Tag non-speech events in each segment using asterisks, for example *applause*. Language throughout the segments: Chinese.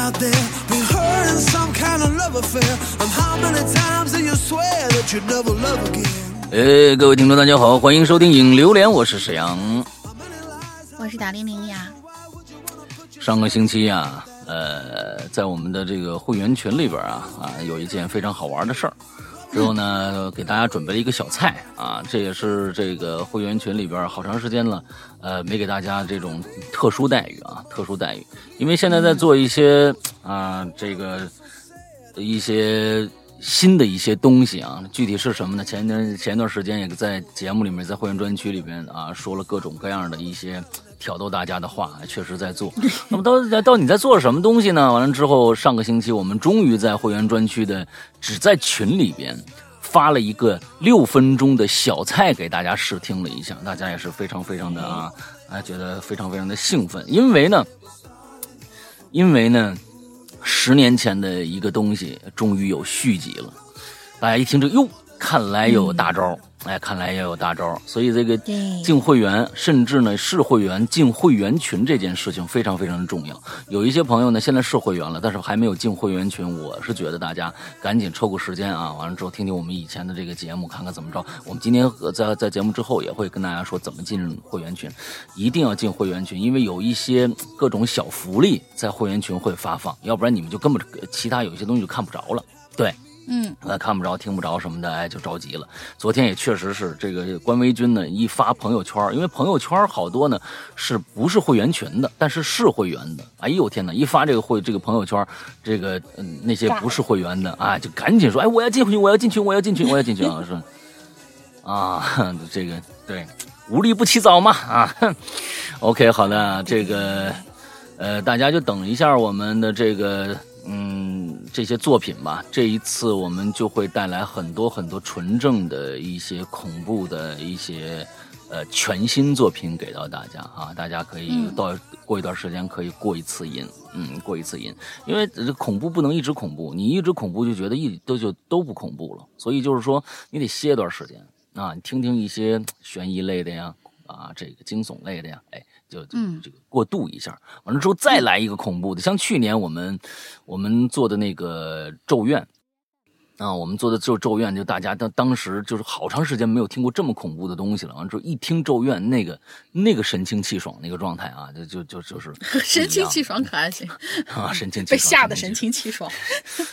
out there been hurt in some kind of love affair? And how many times do you swear that you'd never love again? 呃，各位听众，大家好，欢迎收听《影榴莲》，我是沈阳。我是打零零呀。上个星期呀、呃，在我们的这个会员群里边啊啊，有一件非常好玩的事儿。之后呢，给大家准备了一个小菜啊，这也是这个会员群里边好长时间了，呃，没给大家这种特殊待遇啊，特殊待遇，因为现在在做一些啊，这个一些新的一些东西啊，具体是什么呢？前一段前一段时间也在节目里面，在会员专区里边啊，说了各种各样的一些挑逗大家的话，确实在做。*laughs* 那么到到底在做什么东西呢？完了之后，上个星期我们终于在会员专区的只在群里边发了一个六分钟的小菜给大家试听了一下，大家也是非常非常的啊啊，觉得非常非常的兴奋，因为呢，因为呢。十年前的一个东西终于有续集了，大家一听这哟，看来有大招，哎，看来也有大招，所以这个进会员，甚至呢是会员进会员群这件事情非常非常的重要。有一些朋友呢现在是会员了，但是还没有进会员群，我是觉得大家赶紧抽个时间啊，完了之后听听我们以前的这个节目，看看怎么着。我们今天呃在在节目之后也会跟大家说怎么进会员群，一定要进会员群，因为有一些各种小福利在会员群会发放，要不然你们就根本其他有一些东西就看不着了。对，嗯，呃，看不着、听不着什么的，哎，就着急了。昨天也确实是这个官微君呢一发朋友圈，因为朋友圈好多呢是不是会员群的，但是是会员的。哎呦天哪！一发这个会这个朋友圈，这个嗯那些不是会员的啊，就赶紧说，哎，我要进群，我要进群，我要进群，我要进群啊！说 *laughs* 啊，这个对，无利不起早嘛啊。OK，好的，这个呃，大家就等一下我们的这个嗯这些作品吧。这一次我们就会带来很多很多纯正的一些恐怖的一些呃全新作品给到大家啊，大家可以嗯到过一段时间可以过一次瘾，嗯，过一次瘾，因为这恐怖不能一直恐怖，你一直恐怖就觉得一都就都不恐怖了，所以就是说你得歇一段时间啊，你听听一些悬疑类的呀。啊，这个惊悚类的呀，哎，就这个过渡一下，完了之后再来一个恐怖的，像去年我们我们做的那个《咒怨》啊，我们做的就咒怨，就大家当当时就是好长时间没有听过这么恐怖的东西了，完了之后一听咒怨，那个那个神清气爽那个状态啊，就就就就是 *laughs* 神清气爽可还行，*laughs* 啊，神清 *laughs* 气爽被，吓得神清气爽。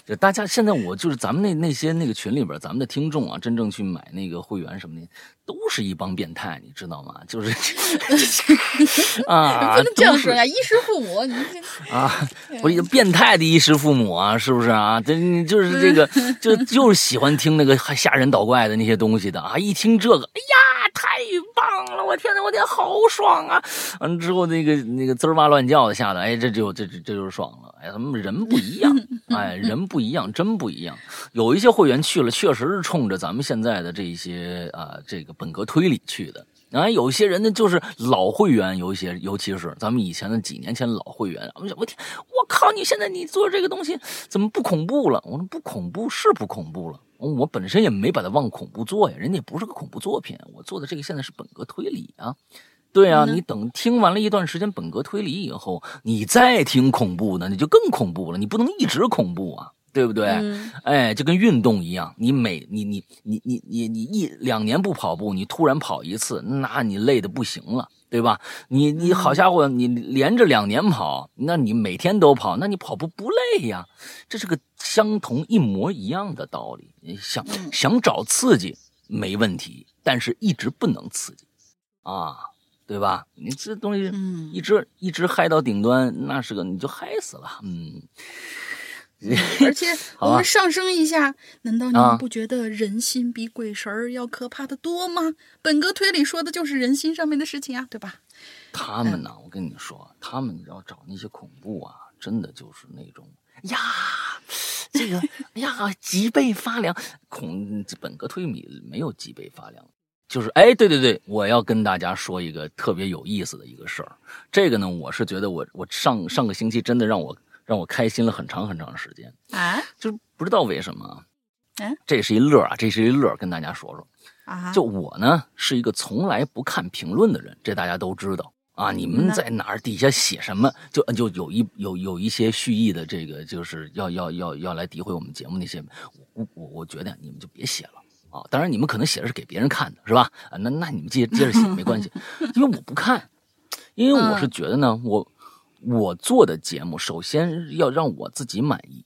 就大家现在我就是咱们那那些那个群里边，咱们的听众啊，真正去买那个会员什么的，都是一帮变态，你知道吗？*laughs* 就是 *laughs* 啊，不能这样说呀，衣食父母，你这啊，不是变态的衣食父母啊，是不是啊？这你就是这个，*laughs* 就就是喜欢听那个吓人捣怪的那些东西的啊！一听这个，哎呀，太棒了！我天呐，我天，好爽啊！完了之后，那个那个滋儿哇乱叫的，吓得哎，这就这这这就是爽了。哎，他们人不一样，哎，人不一样，真不一样。有一些会员去了，确实是冲着咱们现在的这一些啊，这个本格推理去的。啊，有些人呢就是老会员，有一些，尤其是咱们以前的几年前老会员，我我天，我靠，你现在你做这个东西怎么不恐怖了？我说不恐怖是不恐怖了，我本身也没把它往恐怖做呀，人家也不是个恐怖作品，我做的这个现在是本格推理啊。对啊，嗯你等听完了一段时间本格推理以后，你再听恐怖的，你就更恐怖了。你不能一直恐怖啊，对不对？嗯哎，就跟运动一样，你每你你你你你你一两年不跑步，你突然跑一次，那你累的不行了，对吧？你你好家伙，你连着两年跑，那你每天都跑，那你跑步不累呀？这是个相同一模一样的道理。你想想找刺激没问题，但是一直不能刺激啊，对吧？你这东西嗯一直一直嗨到顶端，那是个你就嗨死了，嗯。而且 *laughs* 我们上升一下，难道你啊们不觉得人心比鬼神儿要可怕的多吗？本格推理说的就是人心上面的事情啊，对吧？他们呢，我跟你说，他们要找那些恐怖啊，真的就是那种呀，这个哎呀，*laughs* 脊背发凉。恐本格推理没有脊背发凉，就是哎，对对对，我要跟大家说一个特别有意思的一个事儿。这个呢，我是觉得我我上上个星期真的让我让我开心了很长很长时间，啊就是不知道为什么。嗯，这是一乐啊，这是一乐，跟大家说说。啊，就我呢，是一个从来不看评论的人，这大家都知道啊，你们在哪儿底下写什么，就就有一有有一些蓄意的这个，就是要要要要来诋毁我们节目那些，我我我觉得你们就别写了啊。当然你们可能写的是给别人看的，是吧？啊，那那你们接接着写没关系，*laughs* 因为我不看，因为我是觉得呢，我我做的节目首先要让我自己满意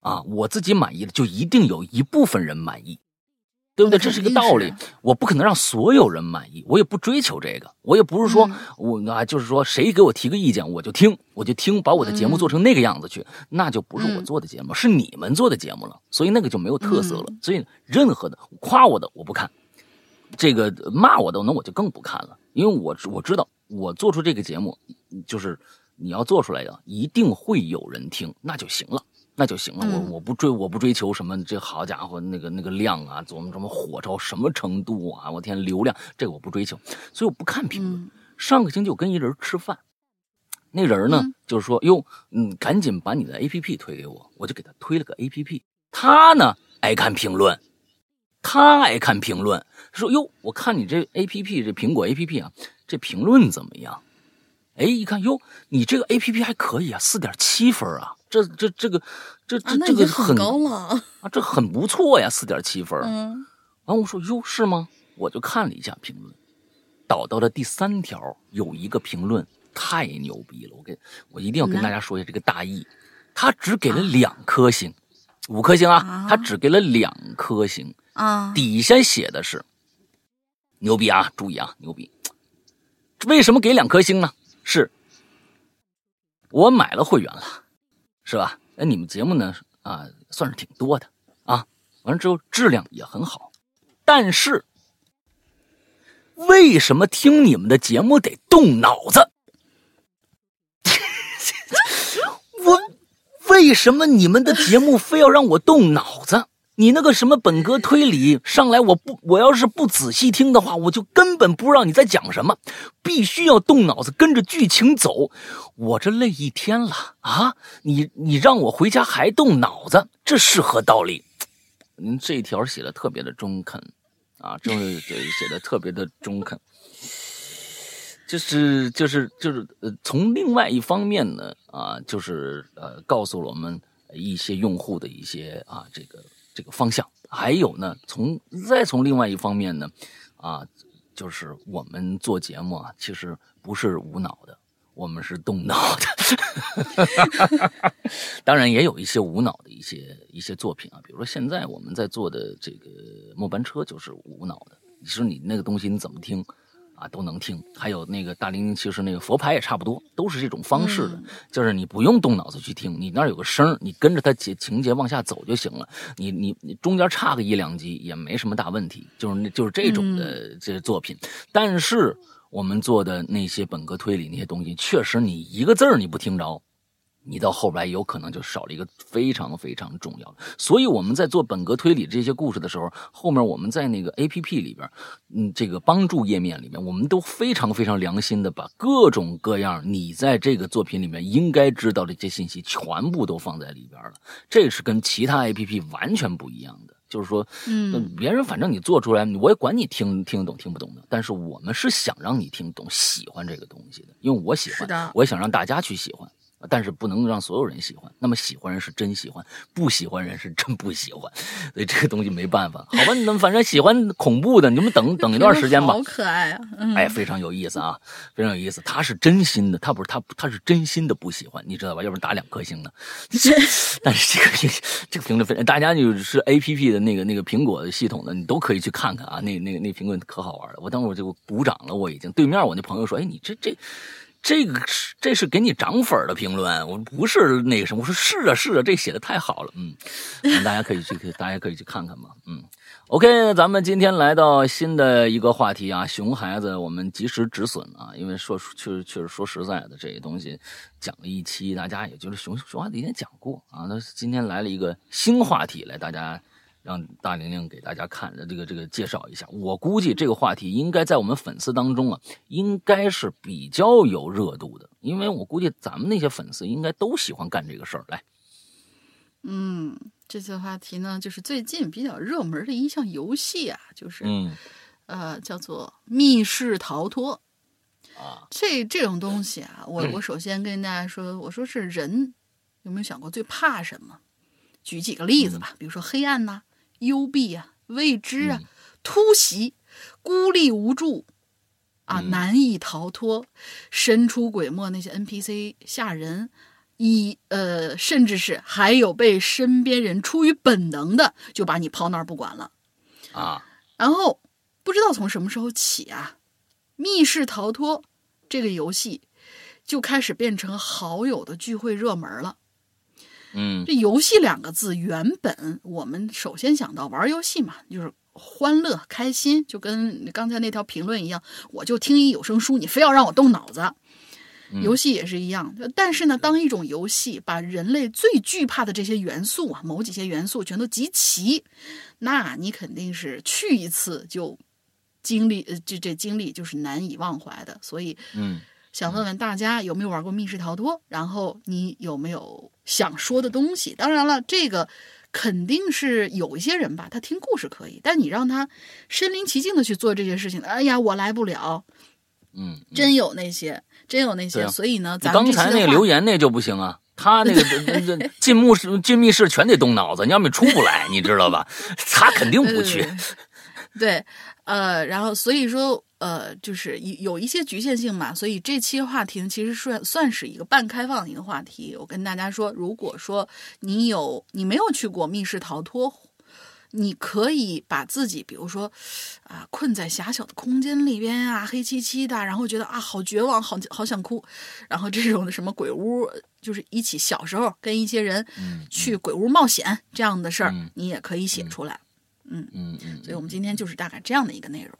啊，我自己满意的就一定有一部分人满意。对不对？这是一个道理。我不可能让所有人满意，我也不追求这个。我也不是说我啊，就是说谁给我提个意见我就听，我就听，把我的节目做成那个样子去，那就不是我做的节目，是你们做的节目了。所以那个就没有特色了。所以任何的夸我的我不看，这个骂我的那我就更不看了，因为我我知道我做出这个节目，就是你要做出来的，一定会有人听，那就行了。那就行了，我我不追，我不追求什么，这好家伙，那个那个量啊，怎么怎么火到什么程度啊？我天，流量这个我不追求，所以我不看评论。上个星期我跟一人吃饭，那人呢就是说，哟，嗯，赶紧把你的 A P P 推给我，我就给他推了个 A P P。他呢爱看评论，他爱看评论，说哟，我看你这 A P P 这苹果 A P P 啊，这评论怎么样？哎，一看哟，你这个 A P P 还可以啊，四点七分啊。这这这个，这这这个很高了啊，这很不错呀，四点七分。嗯，完我说哟是吗？我就看了一下评论，导到了第三条，有一个评论太牛逼了，我跟我一定要跟大家说一下这个大意。他只给了两颗星，五颗星啊，他只给了两颗星啊。底下写的是牛逼啊，注意啊，牛逼。为什么给两颗星呢？是我买了会员了。是吧？哎，你们节目呢？啊，算是挺多的啊。完了之后质量也很好，但是为什么听你们的节目得动脑子？*laughs* 我为什么你们的节目非要让我动脑子？你那个什么本格推理上来，我不，我要是不仔细听的话，我就根本不知道你在讲什么。必须要动脑子，跟着剧情走。我这累一天了啊！你你让我回家还动脑子，这是何道理？您这一条写的特别的中肯啊，这写的特别的中肯。就是就是就是呃，从另外一方面呢啊，就是呃，告诉了我们一些用户的一些啊这个。这个方向，还有呢，从再从另外一方面呢，啊，就是我们做节目啊，其实不是无脑的，我们是动脑的。*laughs* 当然也有一些无脑的一些一些作品啊，比如说现在我们在做的这个末班车就是无脑的。你说你那个东西你怎么听？啊，都能听，还有那个大玲玲，其实那个佛牌也差不多，都是这种方式的，就是你不用动脑子去听，你那儿有个声你跟着它节情节往下走就行了，你你你中间差个一两集也没什么大问题，就是那就是这种的这些作品，但是我们做的那些本格推理那些东西，确实你一个字儿你不听着。你到后边有可能就少了一个非常非常重要的，所以我们在做本格推理这些故事的时候，后面我们在那个 A P P 里边，嗯，这个帮助页面里面，我们都非常非常良心的把各种各样你在这个作品里面应该知道的这些信息全部都放在里边了。这是跟其他 A P P 完全不一样的，就是说，嗯，别人反正你做出来，我也管你听听得懂听不懂的，但是我们是想让你听懂、喜欢这个东西的，因为我喜欢，我也想让大家去喜欢。但是不能让所有人喜欢，那么喜欢人是真喜欢，不喜欢人是真不喜欢，所以这个东西没办法，好吧？你们反正喜欢恐怖的，你们等等一段时间吧。好可爱啊！哎，非常有意思啊，非常有意思。他是真心的，他不是他，他是真心的不喜欢，你知道吧？要不然打两颗星呢。*laughs* 但是这个这个评论非大家就是 A P P 的那个那个苹果系统的，你都可以去看看啊。那那个那评论可好玩了，我当时我就鼓掌了。我已经对面我那朋友说，哎，你这这。这个是这是给你涨粉的评论，我不是那个什么，我说是啊是啊，这写的太好了，嗯，大家可以去，大家可以去看看嘛，嗯，OK，咱们今天来到新的一个话题啊，熊孩子，我们及时止损啊，因为说确实确实说实在的，这些东西讲了一期，大家也就是熊熊孩子以前讲过啊，那今天来了一个新话题，来大家。让大玲玲给大家看的这个这个介绍一下，我估计这个话题应该在我们粉丝当中啊，应该是比较有热度的，因为我估计咱们那些粉丝应该都喜欢干这个事儿。来，嗯，这次话题呢，就是最近比较热门的一项游戏啊，就是嗯，呃，叫做密室逃脱。啊。这这种东西啊，我我首先跟大家说，我说是人有没有想过最怕什么？举几个例子吧，比如说黑暗呐、幽闭啊、未知啊、突袭、孤立无助啊、难以逃脱、神出鬼没那些 NPC 吓人，以呃，甚至是还有被身边人出于本能的就把你抛那儿不管了。啊，然后不知道从什么时候起啊，密室逃脱这个游戏就开始变成好友的聚会热门了。嗯这游戏两个字，原本我们首先想到玩游戏嘛，就是欢乐开心，就跟刚才那条评论一样，我就听一有声书，你非要让我动脑子。游戏也是一样，但是呢，当一种游戏把人类最惧怕的这些元素啊，某几些元素全都集齐，那你肯定是去一次就经历，呃，这这经历就是难以忘怀的。所以嗯想问问大家有没有玩过密室逃脱？然后你有没有想说的东西？当然了，这个肯定是有一些人吧，他听故事可以，但你让他身临其境的去做这些事情，哎呀，我来不了。嗯，真有那些，真有那些。啊所以呢，咱们刚才那个留言那就不行啊，他那个 *laughs* 进密室进密室全得动脑子，你要么出不来，你知道吧？他肯定不去。*laughs* 呃对，呃，然后所以说，呃，就是有有一些局限性嘛，所以这期话题呢，其实算算是一个半开放的一个话题。我跟大家说，如果说你有你没有去过密室逃脱，你可以把自己，比如说啊，困在狭小的空间里边啊，黑漆漆的，然后觉得啊，好绝望，好好想哭，然后这种的什么鬼屋，就是一起小时候跟一些人去鬼屋冒险这样的事儿，嗯你也可以写出来。嗯嗯，所以我们今天就是大概这样的一个内容。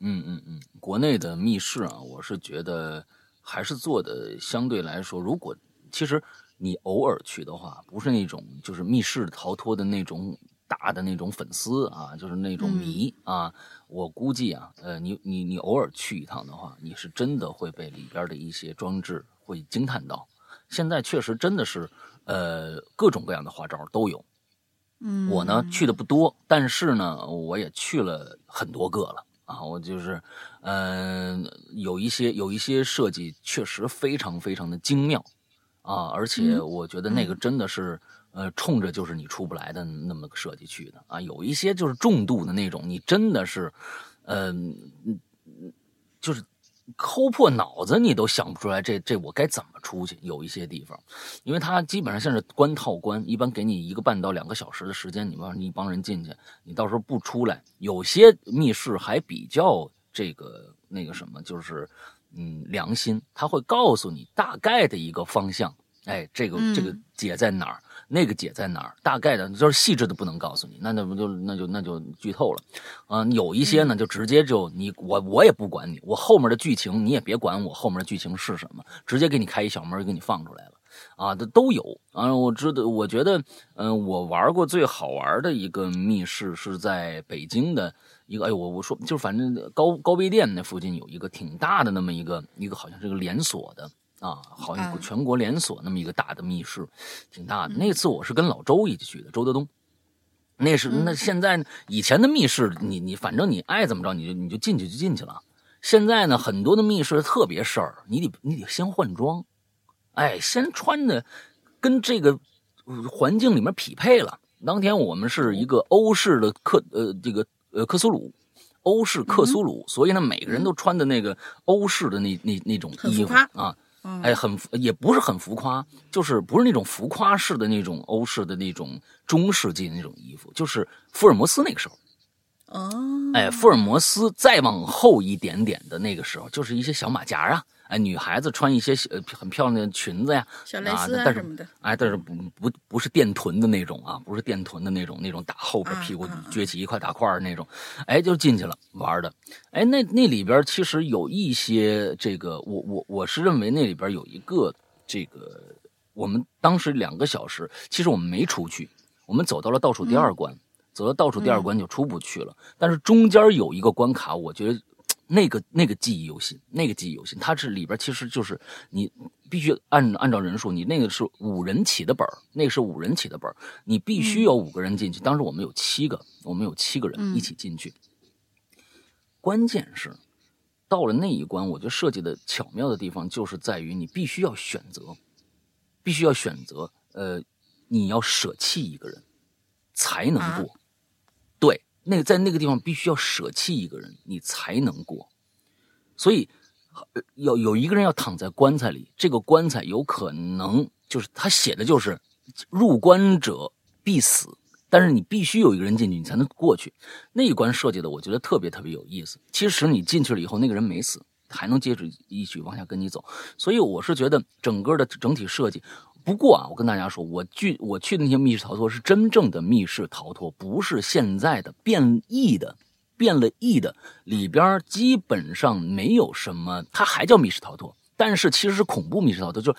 嗯。嗯嗯，国内的密室啊，我是觉得还是做的相对来说，如果其实你偶尔去的话，不是那种就是密室逃脱的那种大的那种粉丝啊，就是那种迷、啊，我估计啊，呃，你你你偶尔去一趟的话，你是真的会被里边的一些装置会惊叹到。现在确实真的是，呃，各种各样的花招都有。嗯，我呢去的不多，但是呢，我也去了很多个了啊。我就是，嗯、有一些有一些设计确实非常非常的精妙啊，而且我觉得那个真的是，呃，冲着就是你出不来的那么个设计去的啊。有一些就是重度的那种，你真的是，嗯、就是抠破脑子你都想不出来这这我该怎么出去。有一些地方，因为它基本上像是关套关，一般给你一个半到两个小时的时间，你帮你一帮人进去，你到时候不出来。有些密室还比较这个那个什么，就是嗯良心，他会告诉你大概的一个方向。哎，这个嗯这个解在哪儿，那个解在哪儿，大概的就是细致的不能告诉你，那那不就那就那就剧透了。啊、有一些呢，就直接就你我我也不管你，我后面的剧情你也别管我后面的剧情是什么，直接给你开一小门给你放出来了。啊，这都有啊！我知道，我觉得，嗯、我玩过最好玩的一个密室是在北京的一个，哎呦，我我说就是反正高高碑店那附近有一个挺大的那么一个一个好像是个连锁的啊，好像啊全国连锁那么一个大的密室，挺大的。那次我是跟老周一起去的，周德东。那是那现在呢以前的密室，你你反正你爱怎么着你就你就进去就进去了。现在呢，很多的密室特别事儿，你得你得先换装，哎，先穿的跟这个呃环境里面匹配了。当天我们是一个欧式的克呃这个呃克苏鲁，欧式克苏鲁，所以呢每个人都穿的那个欧式的那那那种衣服啊，嗯哎，很也不是很浮夸，就是不是那种浮夸式的那种欧式的那种中世纪的那种衣服，就是福尔摩斯那个时候。哦，哎，福尔摩斯再往后一点点的那个时候，就是一些小马甲啊，哎，女孩子穿一些呃很漂亮的裙子呀，小蕾丝啊但是什么的，哎，但是不不不是垫臀的那种啊，不是垫臀的那种，那种打后边啊屁股撅起一块大块儿那种，哎，就进去了玩的。哎，那那里边其实有一些这个，我我我是认为那里边有一个这个，我们当时两个小时，其实我们没出去，我们走到了倒数第二关，走到倒数第二关就出不去了。但是中间有一个关卡，我觉得那个那个记忆犹新，那个记忆犹新。它是里边其实就是你必须按按照人数，你那个是五人起的本儿，那个是五人起的本儿，你必须有五个人进去。当时我们有七个，我们有七个人嗯一起进去。关键是到了那一关，我觉得设计的巧妙的地方就是在于你必须要选择，必须要选择，呃，你要舍弃一个人才能过。那个在那个地方必须要舍弃一个人，你才能过。所以，有有一个人要躺在棺材里，这个棺材有可能就是他写的就是入关者必死，但是你必须有一个人进去，你才能过去。那一关设计的我觉得特别特别有意思。其实你进去了以后，那个人没死，还能接着一起往下跟你走。所以我是觉得整个的整体设计。不过啊，我跟大家说，我去我去的那些密室逃脱是真正的密室逃脱，不是现在的变异的。变了异的里边基本上没有什么，它还叫密室逃脱，但是其实是恐怖密室逃脱，就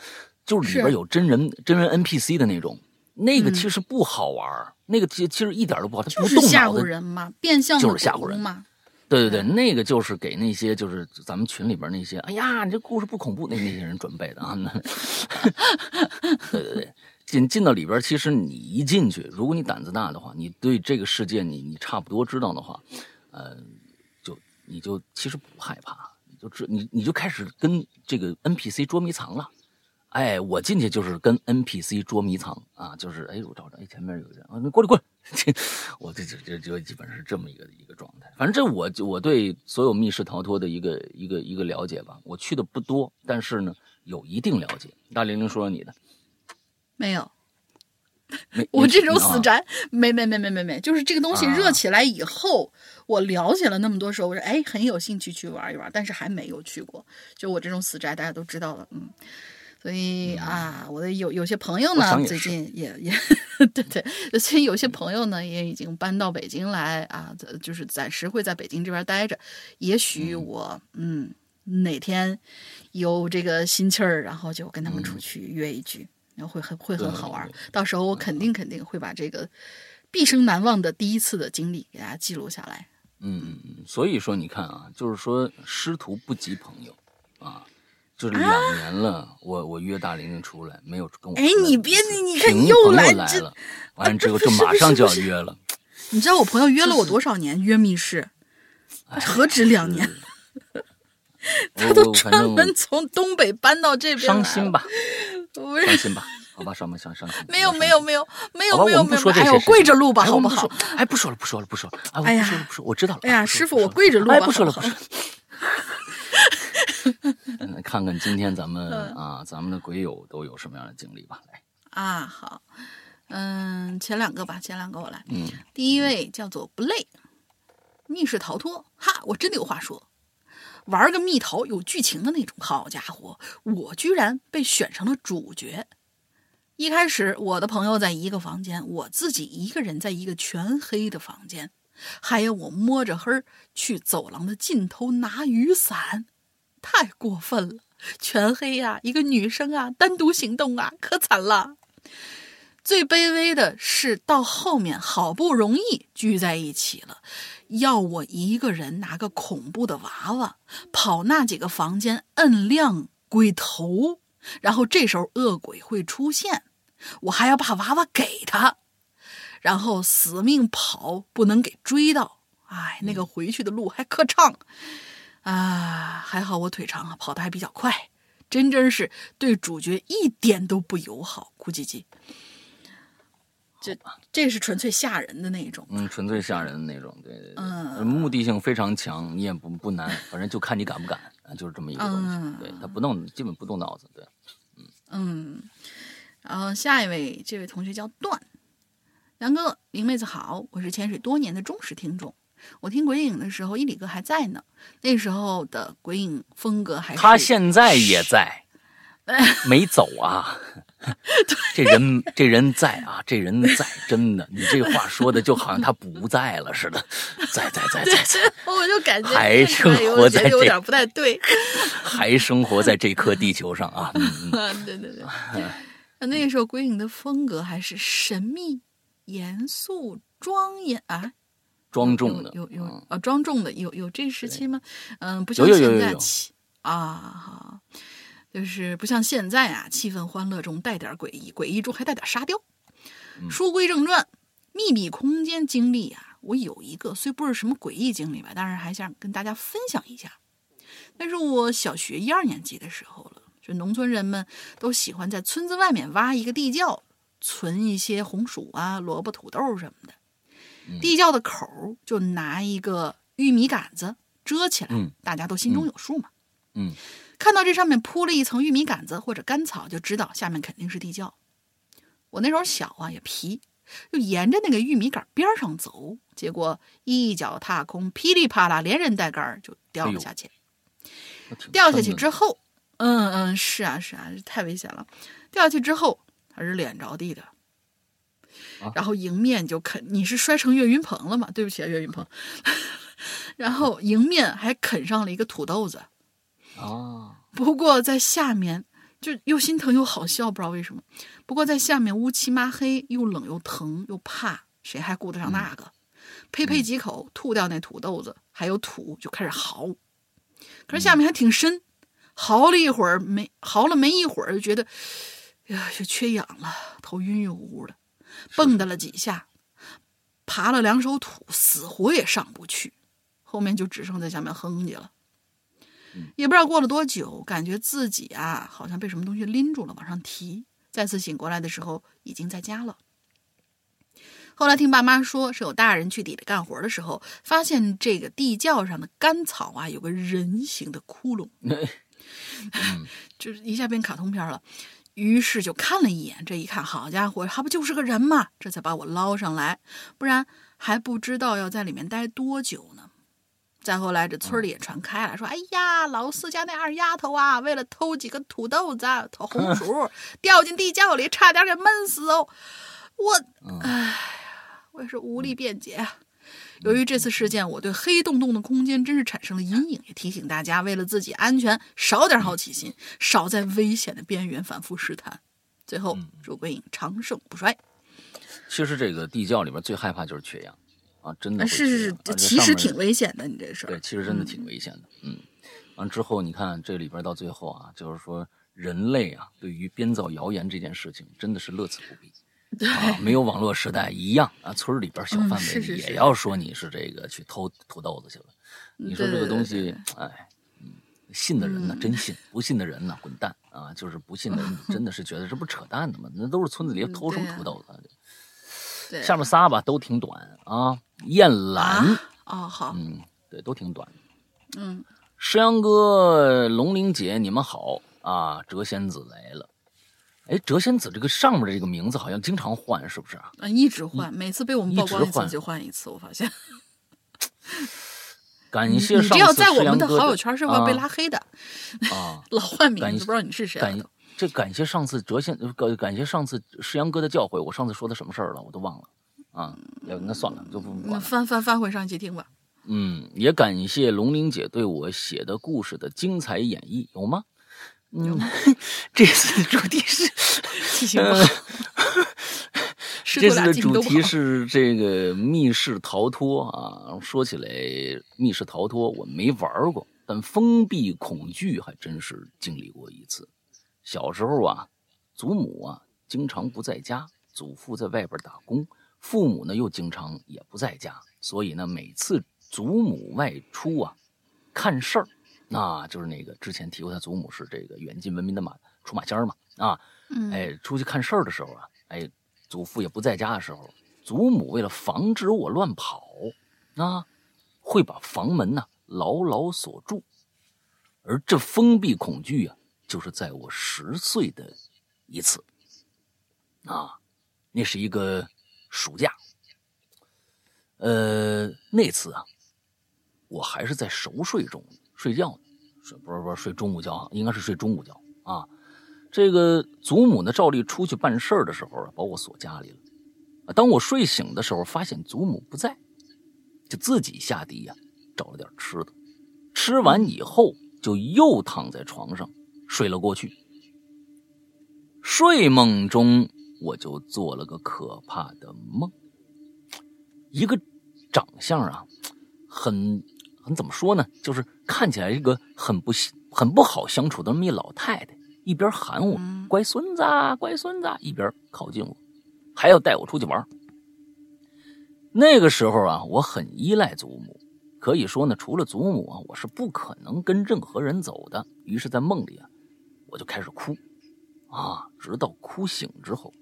就是里边有真人真人 NPC 的那种，那个嗯其实不好玩儿那个其其实一点都不好，它不就是吓唬。人嘛，变相就是吓唬人嘛。对对对，那个就是给那些就是咱们群里边那些，哎呀，你这故事不恐怖，那那些人准备的啊。那 *laughs* 对对对，进进到里边，其实你一进去，如果你胆子大的话，你对这个世界你你差不多知道的话，呃，就你就其实不害怕，你就知你你就开始跟这个 NPC 捉迷藏了。哎，我进去就是跟 NPC 捉迷藏啊，就是哎，我找找，哎，前面有人啊，你过来过来，这 *laughs* 我这这这这基本是这么一个一个状态。反正这我我对所有密室逃脱的一个一个一个了解吧，我去的不多，但是呢有一定了解。大玲玲说说你的，没有，没 *laughs* 我这种啊死宅，没没没没没没，就是这个东西热啊起来以后，我了解了那么多时候，我说哎，很有兴趣去玩一玩，但是还没有去过。就我这种死宅，大家都知道了，嗯。所以啊，我的有有些朋友呢，最近也也对对，所以有些朋友呢也已经搬到北京来啊，这就是暂时会在北京这边待着。也许我嗯哪天有这个心气儿，然后就跟他们出去约一局，然后会很会很好玩。到时候我肯定肯定会把这个毕生难忘的第一次的经历给大家记录下来。嗯，所以说你看啊，就是说师徒不及朋友啊，就是两年了，我我约大玲玲出来，没有跟我。哎你别你你看又来了，完了之后就马上就要约了，你知道我朋友约了我多少年约密室？何止两年，*laughs* 他都专门从东北搬到这边来了。伤心吧，伤心吧，好吧，伤吧伤 *laughs* 伤心。没有没有没有没有没有哎呦，些事情跪着录吧，哎好不好哎，不说了，不说了，不说了。哎，不说了，不说，我知道了。哎呀，师傅，我跪着录吧，哎，不说了，不说了。*laughs* 嗯看看今天咱们嗯啊，咱们的鬼友都有什么样的经历吧？来，啊，好，嗯，前两个吧，前两个我来。嗯，第一位叫做不累，密室逃脱，哈，我真的有话说。玩个蜜桃有剧情的那种，好家伙，我居然被选成了主角。一开始我的朋友在一个房间，我自己一个人在一个全黑的房间，还有我摸着黑去走廊的尽头拿雨伞，太过分了！全黑呀、一个女生啊，单独行动啊，可惨了。最卑微的是到后面好不容易聚在一起了，要我一个人拿个恐怖的娃娃跑那几个房间摁亮鬼头，然后这时候恶鬼会出现，我还要把娃娃给他，然后死命跑，不能给追到。哎，那个回去的路还可长啊！还好我腿长啊，跑得还比较快。真真是对主角一点都不友好，哭唧唧。这这是纯粹吓人的那种。嗯，纯粹吓人的那种，对对对，嗯目的性非常强，你也不不难，*laughs* 反正就看你敢不敢，啊，就是这么一个东西。嗯对他不动，基本不动脑子，对。嗯，然后下一位，这位同学叫段，杨哥、林妹子好，我是潜水多年的忠实听众。我听鬼影的时候，伊里哥还在呢，那时候的鬼影风格还是他现在也在，*laughs* 没走啊。这人这人在啊，这人在，真的，你这话说的就好像他不在了似的，在在在在在，我就感觉还生活在这有点不太对。还生活在这颗地球上啊。嗯嗯 *laughs* 对对对，那那个时候鬼影的风格还是神秘、严肃、庄严啊，庄重的，有有有嗯啊，庄重的有有这时期吗？嗯，不像有有有有有现在气啊，好，就是不像现在啊，气氛欢乐中带点诡异，诡异中还带点沙雕。嗯书归正传，秘密闭空间经历啊，我有一个虽不是什么诡异经历吧，但是还想跟大家分享一下。那是我小学一二年级的时候了。就农村人们都喜欢在村子外面挖一个地窖，存一些红薯啊、萝卜、土豆什么的。地窖的口儿就拿一个玉米杆子遮起来，嗯大家都心中有数嘛。嗯看到这上面铺了一层玉米杆子或者干草，就知道下面肯定是地窖。我那时候小啊，也皮，就沿着那个玉米杆边上走，结果一脚踏空，噼里啪啦，连人带杆儿就掉了下去。掉下去之后，嗯嗯，是啊是啊，太危险了。掉下去之后，他是脸着地的，啊然后迎面就啃，你是摔成岳云鹏了吗？对不起啊，岳云鹏。*laughs* 然后迎面还啃上了一个土豆子，啊，不过在下面就又心疼又好笑，不知道为什么。不过在下面乌漆嘛黑，又冷又疼又怕，谁还顾得上那个？呸呸几口吐掉那土豆子，还有土，就开始嚎。可是下面还挺深，嚎了一会儿没嚎了没一会儿，就觉得呀就缺氧了，头晕晕乎乎的，蹦跶了几下，爬了两手土，死活也上不去，后面就只剩在下面哼唧了。也不知道过了多久，感觉自己啊好像被什么东西拎住了，往上提。再次醒过来的时候，已经在家了。后来听爸妈说，是有大人去地里干活的时候，发现这个地窖上的干草啊，有个人形的窟窿，*laughs* 就是一下变卡通片了。于是就看了一眼，这一看，好家伙，还不就是个人吗？这才把我捞上来，不然还不知道要在里面待多久呢。再后来，这村里也传开了，说：“哎呀，老四家那二丫头啊，为了偷几个土豆子、偷红薯，*laughs* 掉进地窖里，差点给闷死哦。”我，哎呀，我也是无力辩解啊。由于这次事件，我对黑洞洞的空间真是产生了阴影，也提醒大家，为了自己安全，少点好奇心，少在危险的边缘反复试探。最后，祝鬼影长盛不衰。其实这个地窖里面最害怕就是缺氧啊，真的是是是其实挺危险的，你这事儿对，其实真的挺危险的。嗯，完之后你看这里边到最后啊，就是说人类啊，对于编造谣言这件事情真的是乐此不疲。*laughs* 对，啊，没有网络时代一样啊，村里边小嗯范围也要说你是这个去偷土豆子去了。你说这个东西，哎，嗯，信的人呢嗯真信，不信的人呢滚蛋啊！就是不信的人 *laughs* 真的是觉得这不扯淡的吗？那都是村子里偷什么土豆子啊？对下面仨吧都挺短啊，燕兰，啊，哦，好，嗯，对，都挺短。嗯，石阳哥、龙玲姐，你们好啊！谪仙子来了。哎，谪仙子这个上面的这个名字好像经常换，是不是啊？啊，一直换，每次被我们曝光一次就换一次，我发现。感谢上次你这要在我们的好友圈是会被啊拉黑的，啊！*laughs* 老换名感字，不知道你是谁啊感都。这感谢上次谪仙，感感谢上次石阳哥的教诲。我上次说的什么事儿了，我都忘了啊。要那算了，就不那。翻翻翻回上一期听吧。嗯，也感谢龙玲姐对我写的故事的精彩演绎，有吗？嗯，这次的主题是 *laughs* 记性 *laughs* 不好，师徒俩这次的主。题是这个密室逃脱啊。说起来，密室逃脱我没玩过，但封闭恐惧还真是经历过一次。小时候啊，祖母啊经常不在家，祖父在外边打工，父母呢又经常也不在家，所以呢，每次祖母外出啊看事儿，那就是那个之前提过，他祖母是这个远近闻名的马出马仙儿嘛啊，嗯，哎，出去看事儿的时候啊，哎，祖父也不在家的时候，祖母为了防止我乱跑，啊，会把房门呢、牢牢锁住。而这封闭恐惧啊，就是在我十岁的一次，啊，那是一个暑假，呃，那次啊，我还是在熟睡中睡觉呢，睡不是不是睡中午觉，应该是睡中午觉啊。这个祖母呢，照例出去办事儿的时候，把我锁家里了。当我睡醒的时候，发现祖母不在，就自己下地呀、找了点吃的。吃完以后，就又躺在床上睡了过去。睡梦中，我就做了个可怕的梦，一个长相啊，很很怎么说呢，就是看起来一个很不很不好相处的那么一老太太，一边喊我嗯“乖孙子啊，乖孙子啊”，一边靠近我，还要带我出去玩。那个时候啊，我很依赖祖母，可以说呢，除了祖母啊，我是不可能跟任何人走的。于是，在梦里啊，我就开始哭，啊，直到哭醒之后，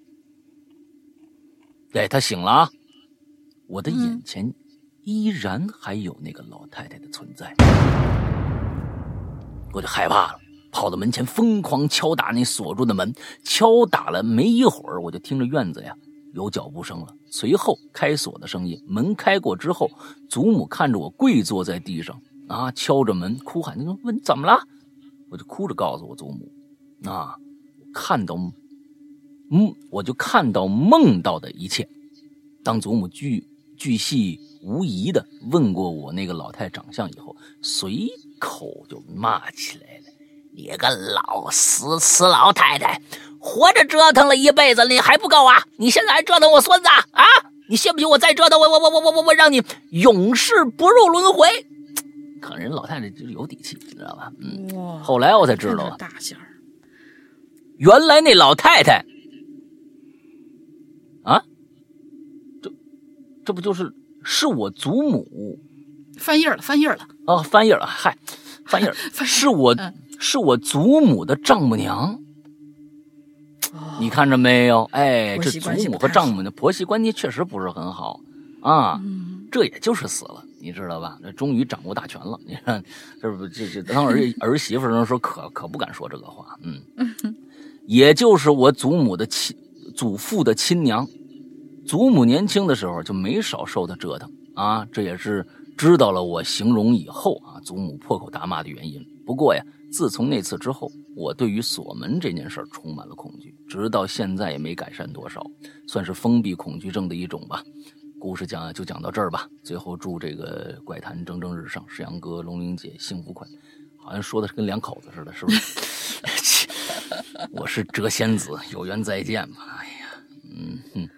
哎他醒了啊，我的眼前依然还有那个老太太的存在，我就害怕了，跑到门前疯狂敲打那锁住的门，敲打了没一会儿，我就听着院子呀。有脚步声了，随后开锁的声音。门开过之后，祖母看着我跪坐在地上，啊，敲着门，哭喊：“你说问怎么了？”我就哭着告诉我祖母：“啊，看到，嗯，我就看到梦到的一切。”当祖母巨巨细无疑的问过我那个老太长相以后，随口就骂起来了：“你个老死死老太太！”活着折腾了一辈子，你还不够啊！你现在还折腾我孙子啊！你信不信我再折腾我我我我我我我让你永世不入轮回？可能人老太太就是有底气，你知道吧？嗯。后来我才知道啊，大仙儿，原来那老太太啊，这这不就是是我祖母？翻页了，翻页了啊！翻页了，嗨，翻页了，*laughs* 是我是我祖母的丈母娘。你看着没有？哎，这祖母和丈母的婆媳关系确实不是很好啊。这也就是死了，你知道吧？那终于掌握大权了。你看，这不这这当儿儿媳妇的时候，可可不敢说这个话。嗯，也就是我祖母的亲祖父的亲娘，祖母年轻的时候就没少受他折腾啊。这也是知道了我形容以后啊，祖母破口大骂的原因。不过呀。自从那次之后，我对于锁门这件事儿充满了恐惧，直到现在也没改善多少，算是封闭恐惧症的一种吧。故事讲就讲到这儿吧。最后祝这个怪谈蒸蒸日上，石阳哥、龙玲姐幸福快。好像说的是跟两口子似的，是不是？*laughs* 我是谪仙子，有缘再见吧。哎呀，嗯哼，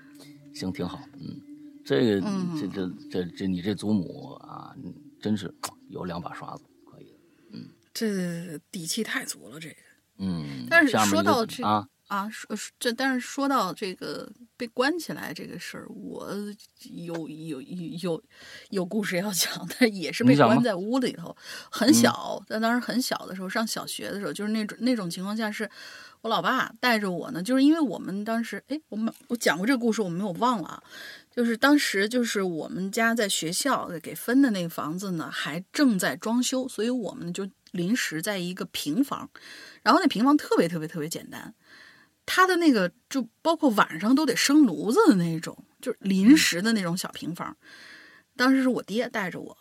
行，挺好。嗯，这个，这这这这，你这祖母啊，真是有两把刷子。可以。嗯这底气太足了，这个，嗯，但是说到这啊啊，说这，但是说到这个被关起来这个事儿，我有有有有故事要讲，但也是被关在屋里头，很小，但当时很小的时候，上小学的时候，就是那种那种情况下，是我老爸带着我呢，就是因为我们当时，哎，我们我讲过这个故事，我没有忘了啊，就是当时就是我们家在学校给分的那个房子呢，还正在装修，所以我们就。临时在一个平房，然后那平房特别特别特别简单，它的那个就包括晚上都得生炉子的那种，就是临时的那种小平房。当时是我爹带着我，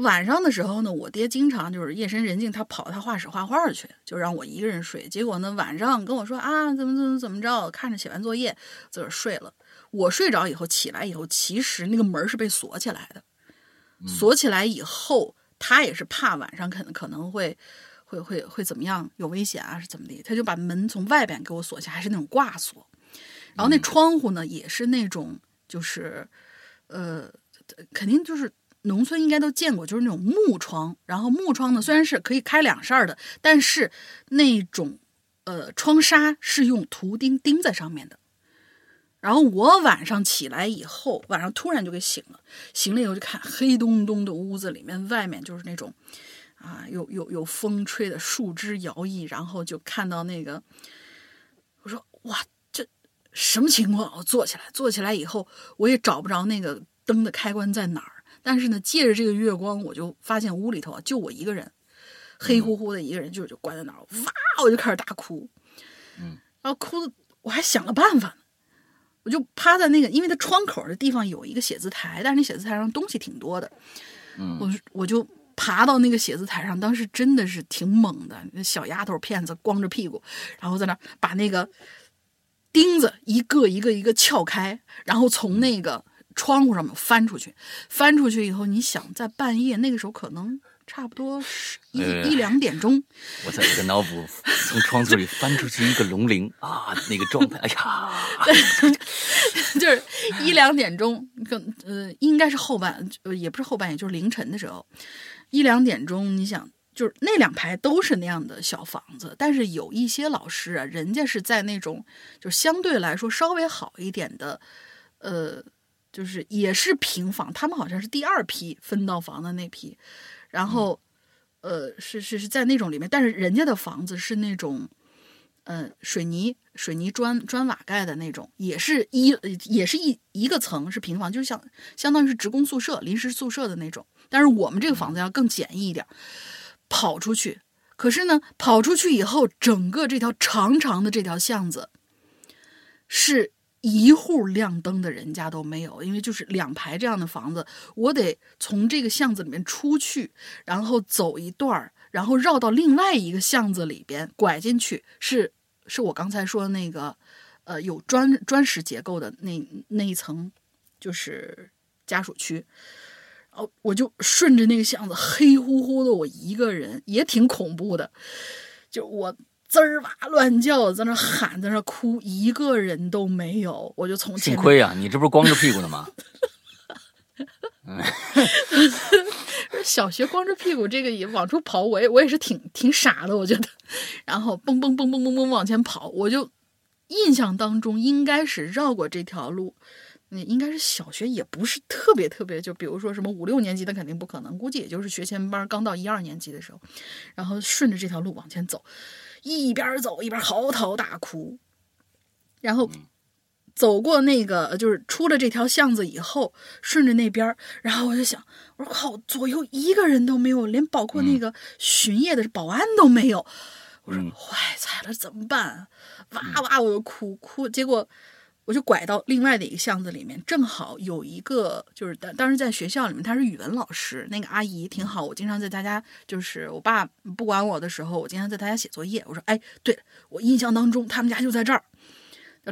晚上的时候呢，我爹经常就是夜深人静，他跑他画室画画去，就让我一个人睡。结果呢，晚上跟我说啊，怎么怎么怎么着，看着写完作业自个儿睡了。我睡着以后起来以后，其实那个门是被锁起来的，锁起来以后。他也是怕晚上可能可能会，会会会怎么样有危险啊是怎么的？他就把门从外边给我锁下，还是那种挂锁。然后那窗户呢也是那种就是，呃，肯定就是农村应该都见过，就是那种木窗。然后木窗呢虽然是可以开两扇的，但是那种呃窗纱是用图钉钉在上面的。然后我晚上起来以后，晚上突然就给醒了。醒了以后就看黑洞洞的屋子里面，外面就是那种，啊，有有有风吹的树枝摇曳，然后就看到那个，我说哇，这什么情况？我坐起来，坐起来以后我也找不着那个灯的开关在哪儿。但是呢，借着这个月光，我就发现屋里头啊，就我一个人，黑乎乎的一个人，就就关在那儿。哇，我就开始大哭，嗯，然后哭的我还想了办法。我就趴在那个，因为它窗口的地方有一个写字台，但是那写字台上东西挺多的。嗯，我我就爬到那个写字台上，当时真的是挺猛的，那小丫头片子光着屁股，然后在那把那个钉子一个一个一个撬开，然后从那个窗户上面翻出去。翻出去以后，你想在半夜那个时候可能。差不多是一一两点钟，我在我的脑补 *laughs* 从窗子里翻出去一个龙鳞啊，那个状态，哎呀，*laughs* 就是一两点钟，更呃，应该是后半，呃，也不是后半夜，就是凌晨的时候，一两点钟，你想，就是那两排都是那样的小房子，但是有一些老师啊，人家是在那种就相对来说稍微好一点的，呃。就是也是平房，他们好像是第二批分到房的那批，然后，呃，是是是在那种里面，但是人家的房子是那种，呃，水泥水泥砖砖瓦盖的那种，也是一也是一一个层是平房，就是相相当于是职工宿舍、临时宿舍的那种，但是我们这个房子要更简易一点，跑出去，可是呢，跑出去以后，整个这条长长的这条巷子是。一户亮灯的人家都没有，因为就是两排这样的房子，我得从这个巷子里面出去，然后走一段儿，然后绕到另外一个巷子里边拐进去，是是我刚才说的那个，呃，有砖砖石结构的那那一层，就是家属区，然后我就顺着那个巷子，黑乎乎的，我一个人也挺恐怖的，就我。滋儿哇乱叫，在那喊，在那哭，一个人都没有。我就从幸亏啊，你这不是光着屁股的吗？*laughs* 小学光着屁股这个也往出跑，我也我也是挺挺傻的，我觉得。然后蹦蹦蹦蹦蹦蹦往前跑，我就印象当中应该是绕过这条路，那应该是小学，也不是特别特别，就比如说什么五六年级的肯定不可能，估计也就是学前班刚到一二年级的时候，然后顺着这条路往前走。一边走一边嚎啕大哭，然后走过那个就是出了这条巷子以后，顺着那边，然后我就想，我说靠，左右一个人都没有，连包括那个巡夜的保安都没有。我说坏惨了，怎么办？哇哇，我就哭哭，结果。我就拐到另外的一个巷子里面，正好有一个，就是当当时在学校里面，她是语文老师，那个阿姨挺好，我经常在她家，就是我爸不管我的时候，我经常在她家写作业。我说，哎，对我印象当中他们家就在这儿，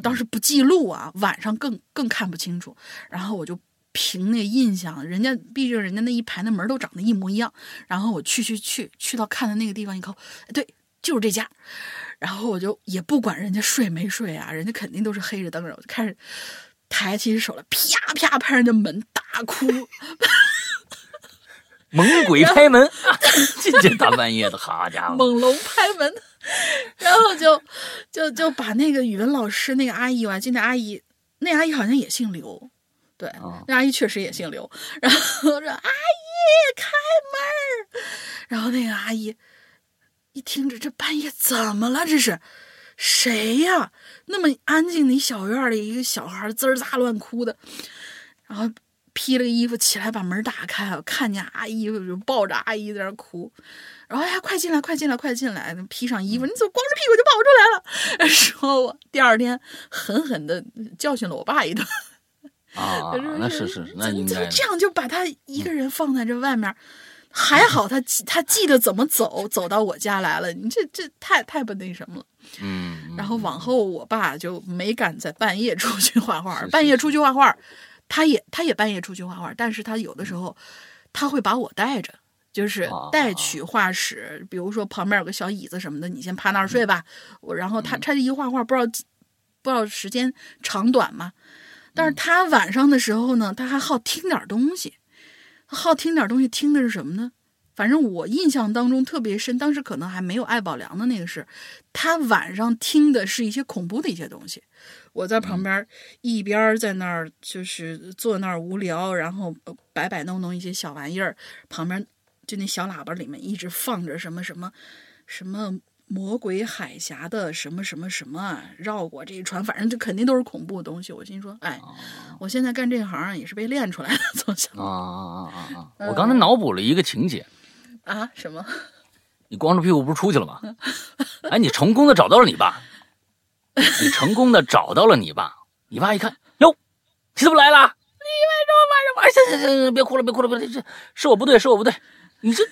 当时不记录啊，晚上更更看不清楚。然后我就凭那印象，人家毕竟人家那一排那门都长得一模一样。然后我去去去去到看的那个地方一看，对，就是这家。然后我就也不管人家睡没睡啊，人家肯定都是黑着灯，我就开始抬起手来，啪啪拍人家门，大哭，猛鬼拍门，这这大半夜的，好家伙，*laughs* 猛龙拍门，然后就就就把那个语文老师那个阿姨，我还记得阿姨，那阿姨好像也姓刘，对，那阿姨确实也姓刘，然后说阿姨开门，然后那个阿姨。一听着，这半夜怎么了？这是谁呀？那么安静的一小院里，一个小孩滋儿咋乱哭的，然后披了个衣服起来，把门打开，看见阿姨就抱着阿姨在那哭，然后哎呀，快进来，快进来，快进来！披上衣服，你怎么光着屁股就跑出来了？*laughs* 说我第二天狠狠的教训了我爸一顿。啊，*laughs* 那是是，那应该这样就把他一个人放在这外面。还好他记他记得怎么走，走到我家来了。你这这太太不那什么了。嗯。然后往后我爸就没敢在半夜出去画画。半夜出去画画，他也他也半夜出去画画，但是他有的时候他会把我带着，就是带去画室。比如说旁边有个小椅子什么的，你先趴那儿睡吧。我然后他他一画画，不知道不知道时间长短嘛。但是他晚上的时候呢，他还好听点东西。好听点东西，听的是什么呢？反正我印象当中特别深，当时可能还没有艾宝良的那个是，他晚上听的是一些恐怖的一些东西。我在旁边一边在那儿就是坐那儿无聊，然后摆摆弄弄一些小玩意儿，旁边就那小喇叭里面一直放着什么什么什么。魔鬼海峡的什么什么什么绕过这一船，反正这肯定都是恐怖的东西。我心说，哎，我现在干这行也是被练出来的，从小。啊啊啊啊啊！我刚才脑补了一个情节。啊？什么？*laughs* 你光着屁股不是出去了吗？哎，你成功的找到了你爸，你成功的找到了你爸。你爸一看，哟，你怎么来了？你为什么晚上？行行行，别哭了，别哭了，别这是我不对，是我不对。你这。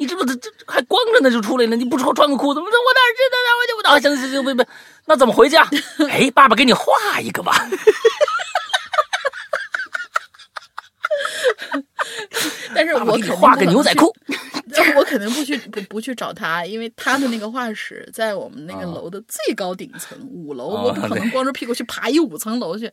你这不这这还光着呢就出来了？你不穿穿个裤子？我哪知道呢？我就不啊！行行行，别别，那怎么回家？哎，爸爸给你画一个吧。*laughs* 但是我画个牛仔裤。*laughs* 我肯定不去不不去找他，因为他的那个画室在我们那个楼的最高顶层五楼，我不可能光着屁股去爬一五层楼去。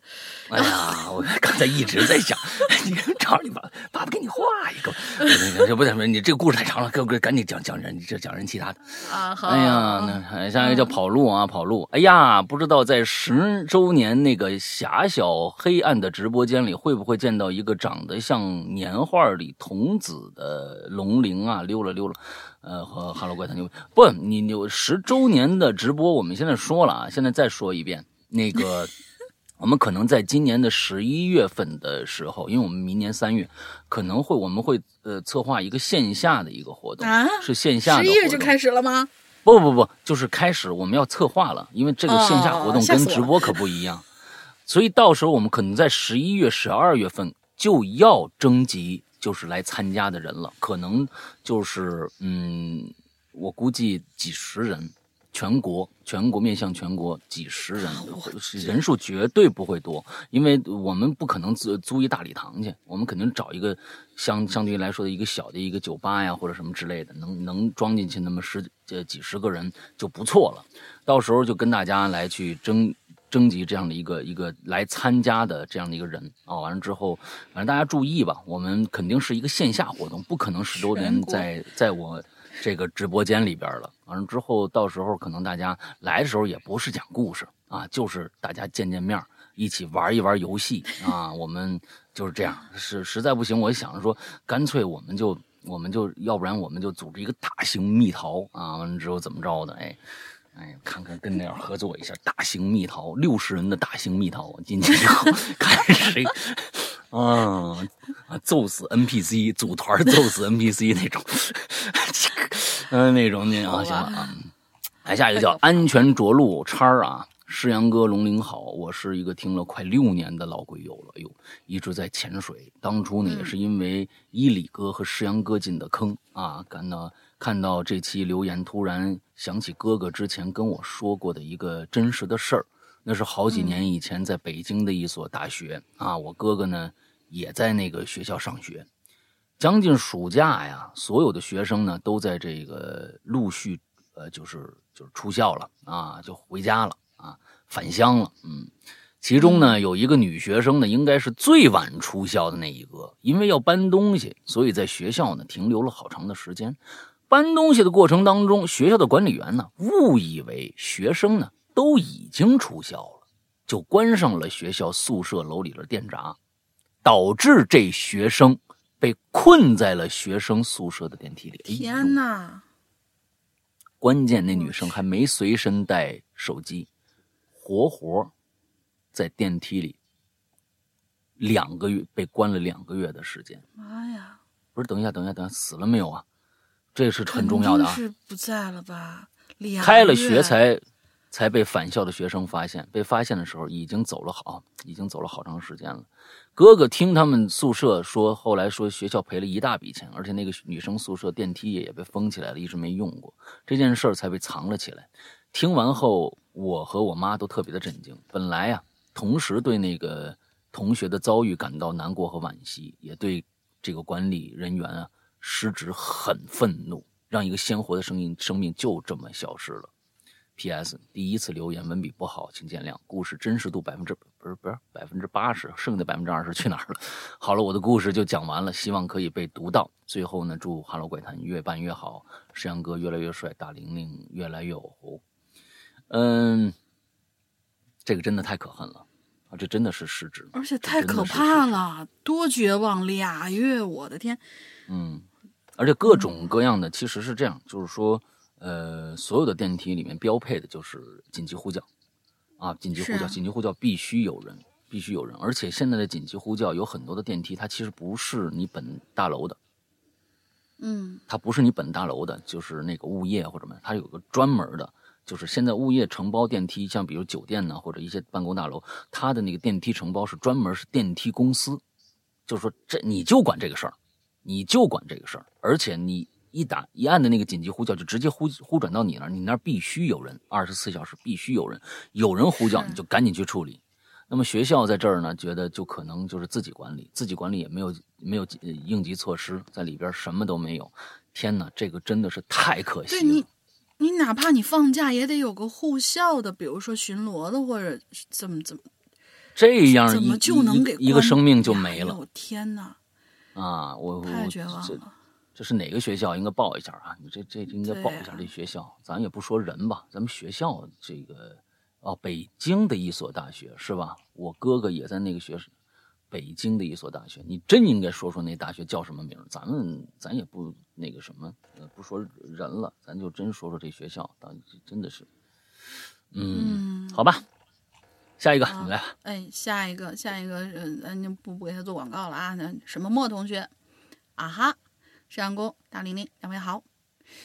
哎呀，我刚才一直在想，你找你爸爸爸给你画一个，*laughs* 这不行，你这个故事太长了，赶赶赶紧讲讲人，这讲人其他的。啊，好。哎呀，那下一个叫跑路啊，跑路。哎呀，不知道在十周年那个狭小黑暗的直播间里，会不会见到一个长得像年画里童子的龙鳞啊？溜了溜了。呃，和哈喽怪谈牛不，你你十周年的直播，我们现在说了啊，现在再说一遍，那个 *laughs* 我们可能在今年的十一月份的时候，因为我们明年三月可能会我们会呃策划一个线下的一个活动啊，是线下的，十一月就开始了吗？不不不，就是开始我们要策划了，因为这个线下活动跟直播可不一样，所以到时候我们可能在十一月、十二月份就要征集。就是来参加的人了，可能就是嗯，我估计几十人，全国全国面向全国几十人，人数绝对不会多，因为我们不可能租租一大礼堂去，我们肯定找一个相相对于来说的一个小的一个酒吧呀或者什么之类的，能能装进去那么十呃几十个人就不错了，到时候就跟大家来去争。征集这样的一个一个来参加的这样的一个人啊，完了之后，反正大家注意吧，我们肯定是一个线下活动，不可能十周年在在我这个直播间里边了。完了之后，到时候可能大家来的时候也不是讲故事啊，就是大家见见面，一起玩一玩游戏啊。*laughs* 我们就是这样，是实在不行，我想着说，干脆我们就我们就要不然我们就组织一个大型蜜桃啊，完了之后怎么着的，哎。哎，看看跟那样合作一下，大型蜜桃，六十人的大型蜜桃，进去以后看谁，啊啊，揍死 NPC，组团揍死 NPC 那种，嗯，*laughs* 那种那啊，行了啊，来下一个叫安全着陆叉啊，诗阳哥龙鳞好，我是一个听了快六年的老鬼友了，哎呦，一直在潜水，当初呢也是因为伊里哥和诗阳哥进的坑啊，感到。看到这期留言，突然想起哥哥之前跟我说过的一个真实的事儿。那是好几年以前，在北京的一所大学啊，我哥哥呢也在那个学校上学。将近暑假呀，所有的学生呢都在这个陆续呃，就是就是出校了啊，就回家了啊，返乡了。嗯，其中呢有一个女学生呢，应该是最晚出校的那一个，因为要搬东西，所以在学校呢停留了好长的时间。搬东西的过程当中，学校的管理员呢误以为学生呢都已经出校了，就关上了学校宿舍楼里的电闸，导致这学生被困在了学生宿舍的电梯里。天哪！关键那女生还没随身带手机，活活在电梯里两个月被关了两个月的时间。妈呀！不是，等一下，等一下，等一下，死了没有啊？这是很重要的啊！是不在了吧？开了学才才被返校的学生发现，被发现的时候已经走了好，已经走了好长时间了。哥哥听他们宿舍说，后来说学校赔了一大笔钱，而且那个女生宿舍电梯也被封起来了，一直没用过。这件事儿才被藏了起来。听完后，我和我妈都特别的震惊。本来啊，同时对那个同学的遭遇感到难过和惋惜，也对这个管理人员啊。失职很愤怒，让一个鲜活的生命生命就这么消失了。P.S. 第一次留言文笔不好，请见谅。故事真实度百分之不是不是百分之八十，剩下的百分之二十去哪儿了？*laughs* 好了，我的故事就讲完了，希望可以被读到。最后呢，祝《哈喽怪谈》越办越好，石阳哥越来越帅，大玲玲越来越有。嗯，这个真的太可恨了啊！这真的是失职，而且太可怕了，多绝望！俩月，我的天！嗯。而且各种各样的其实是这样，就是说，呃，所有的电梯里面标配的就是紧急呼叫，啊，紧急呼叫，紧急呼叫必须有人，必须有人。而且现在的紧急呼叫有很多的电梯，它其实不是你本大楼的，嗯，它不是你本大楼的，就是那个物业或者什么，它有个专门的，就是现在物业承包电梯，像比如酒店呢或者一些办公大楼，它的那个电梯承包是专门是电梯公司，就是说这你就管这个事儿。你就管这个事儿，而且你一打一按的那个紧急呼叫，就直接呼呼转到你那儿，你那儿必须有人，二十四小时必须有人，有人呼叫你就赶紧去处理。那么学校在这儿呢，觉得就可能就是自己管理，自己管理也没有没有应急措施，在里边什么都没有。天哪，这个真的是太可惜了。对你，你哪怕你放假也得有个护校的，比如说巡逻的或者怎么怎么，这样怎么就能给一个生命就没了？天哪！啊，我我太绝望这了。这是哪个学校？应该报一下啊！你这这应该报一下这学校。咱也不说人吧，咱们学校这个哦，北京的一所大学是吧？我哥哥也在那个学，北京的一所大学。你真应该说说那大学叫什么名？咱们咱也不那个什么，呃，不说人了，咱就真说说这学校。当真的是，嗯，嗯好吧，下一个好你来吧。哎，下一个，下一个，呃，咱就不不给他做广告了啊。那什么莫同学，啊哈，摄像工大玲玲，两位好。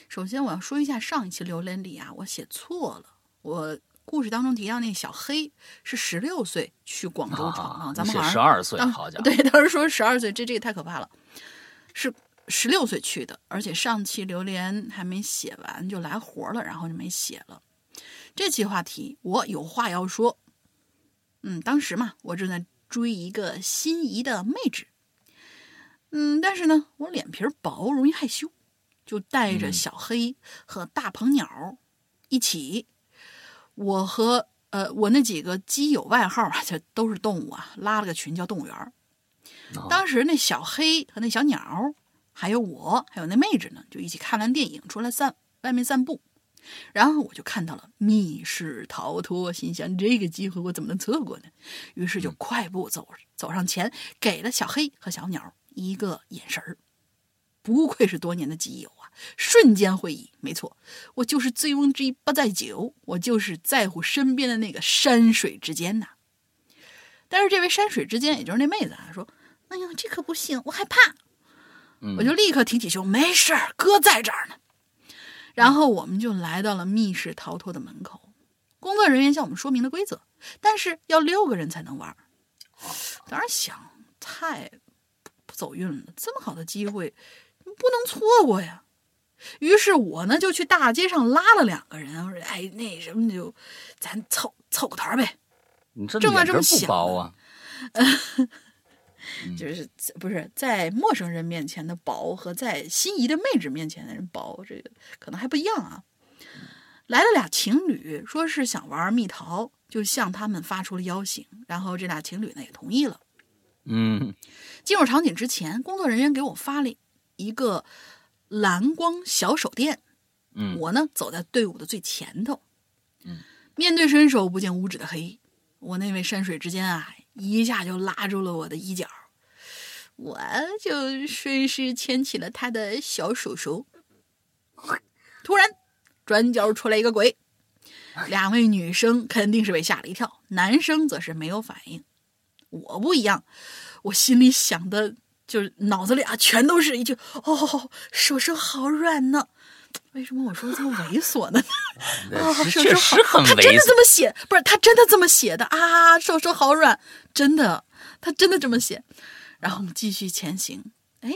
首先我要说一下上一期榴莲里啊，我写错了。我故事当中提到那小黑是十六岁去广州闯啊，咱们好像写十二岁，当好家伙，*laughs* 对，当时说十二岁，这这个太可怕了，是十六岁去的，而且上期榴莲还没写完就来活了，然后就没写了。这期话题我有话要说。嗯，当时嘛，我正在追一个心仪的妹纸，嗯，但是呢，我脸皮儿薄，容易害羞，就带着嗯。小黑和大鹏鸟一起，我和呃我那几个基友外号啊，这都是动物啊，拉了个群叫动物园。哦。当时那小黑和那小鸟，还有我，还有那妹纸呢，就一起看完电影出来散外面散步，然后我就看到了密室逃脱，心想这个机会我怎么能错过呢？于是就快步走走上前，给了小黑和小鸟一个眼神儿。不愧是多年的基友啊！瞬间会意，没错，我就是醉翁之意不在酒，我就是在乎身边的那个山水之间呐、但是这位山水之间，也就是那妹子啊，说：“哎呀，这可不行，我害怕。”嗯我就立刻挺起胸，没事儿，哥在这儿呢。然后我们就来到了密室逃脱的门口，工作人员向我们说明了规则，但是要六个人才能玩儿。当时想，太不不走运了，这么好的机会不能错过呀。于是我呢就去大街上拉了两个人，我说：“哎，那什么就咱凑凑个团呗。”你这正在脸皮儿不这么想薄啊？*laughs* 就是不是在陌生人面前的薄和在心仪的妹纸面前的人薄，这个可能还不一样啊。来了俩情侣，说是想玩蜜桃，就向他们发出了邀请，然后这俩情侣呢也同意了。嗯进入场景之前，工作人员给我发了一个蓝光小手电，嗯我呢走在队伍的最前头，嗯面对伸手不见五指的黑，我那位山水之间啊，一下就拉住了我的衣角，我就顺势牵起了他的小手手。突然，转角出来一个鬼，两位女生肯定是被吓了一跳，男生则是没有反应。我不一样，我心里想的就是脑子里啊全都是一句“哦，手手好软呢”。*tsk* 为什么我说的这么猥琐呢？*laughs* 啊，是确手手好他真的。这么写，不是他真的这么写的啊！手手好软，真的，他真的这么写。然后我们继续前行，哎，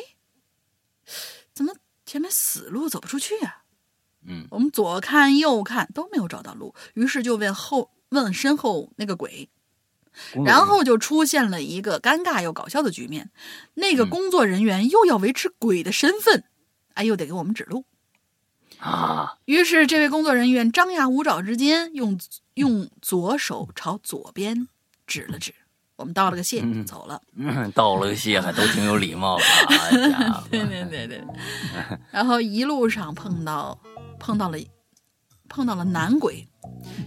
怎么前面死路走不出去呀、嗯我们左看右看都没有找到路，于是就问后问身后那个鬼，然后就出现了一个尴尬又搞笑的局面，那个嗯工作人员又要维持鬼的身份，哎，又得给我们指路。啊，于是，这位工作人员张牙舞爪之间，用用左手朝左边指了指。我们道了个谢，嗯走了。嗯，道了个谢，还都挺有礼貌的，啊，*laughs* 对对对对。然后一路上碰到碰到了碰到了男鬼，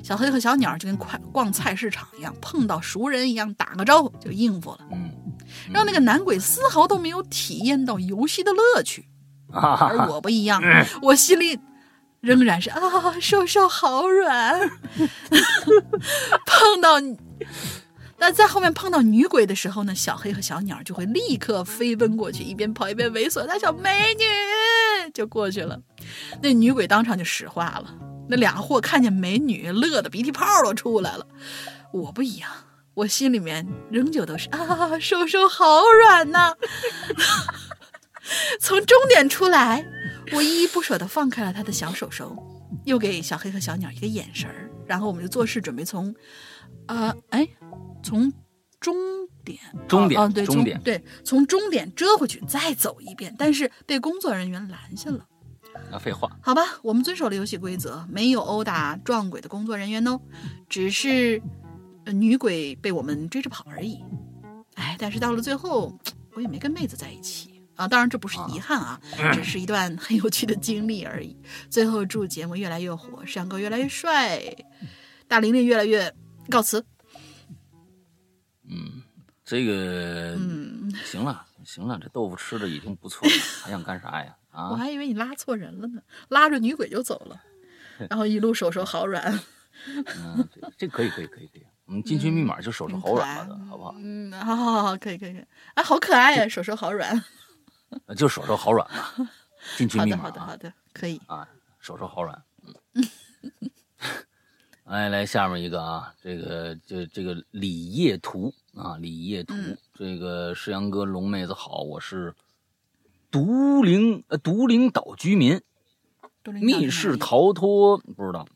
小黑和小鸟就跟快逛菜市场一样，碰到熟人一样打个招呼就应付了，嗯，让那个男鬼丝毫都没有体验到游戏的乐趣。而我不一样，我心里仍然是啊，瘦瘦好软。*laughs* 碰到，那在后面碰到女鬼的时候呢，小黑和小鸟就会立刻飞奔过去，一边跑一边猥琐大笑，美女就过去了。那女鬼当场就石化了，那俩货看见美女，乐得鼻涕泡都出来了。我不一样。我心里面仍旧都是啊，瘦瘦好软呐、从终点出来，我依依不舍地放开了他的小手手，又给小黑和小鸟一个眼神儿，然后我们就做事准备从，呃，哎，从终点，终点哦哦对，终点对，从终点折回去，再走一遍，但是被工作人员拦下了。那，废话，好吧，我们遵守了游戏规则，没有殴打撞鬼的工作人员哦，只是、呃女鬼被我们追着跑而已。哎，但是到了最后，我也没跟妹子在一起，啊，当然这不是遗憾啊，*laughs* 只是一段很有趣的经历而已。最后祝节目越来越火，山哥越来越帅，大玲玲越来越告辞。嗯，这个嗯，行了行了，这豆腐吃的已经不错了，还想干啥呀？啊我啊，还以为你拉错人了呢，拉着女鬼就走了，*laughs* 然后一路手手好软。嗯，这这可以可以可以可以，我们进群密码就手手好软了的，好不好？嗯，好好好，可以可以可以，啊，好可爱呀，手手好软。呃就手手好软嘛，进群好的密码啊好的好的，可以。啊，手手好软。嗯，来 *laughs* 来，下面一个啊，这个这这个李叶图啊，李叶图，嗯这个世阳哥龙妹子好，我是独灵呃独灵岛居民，密室逃脱不知道，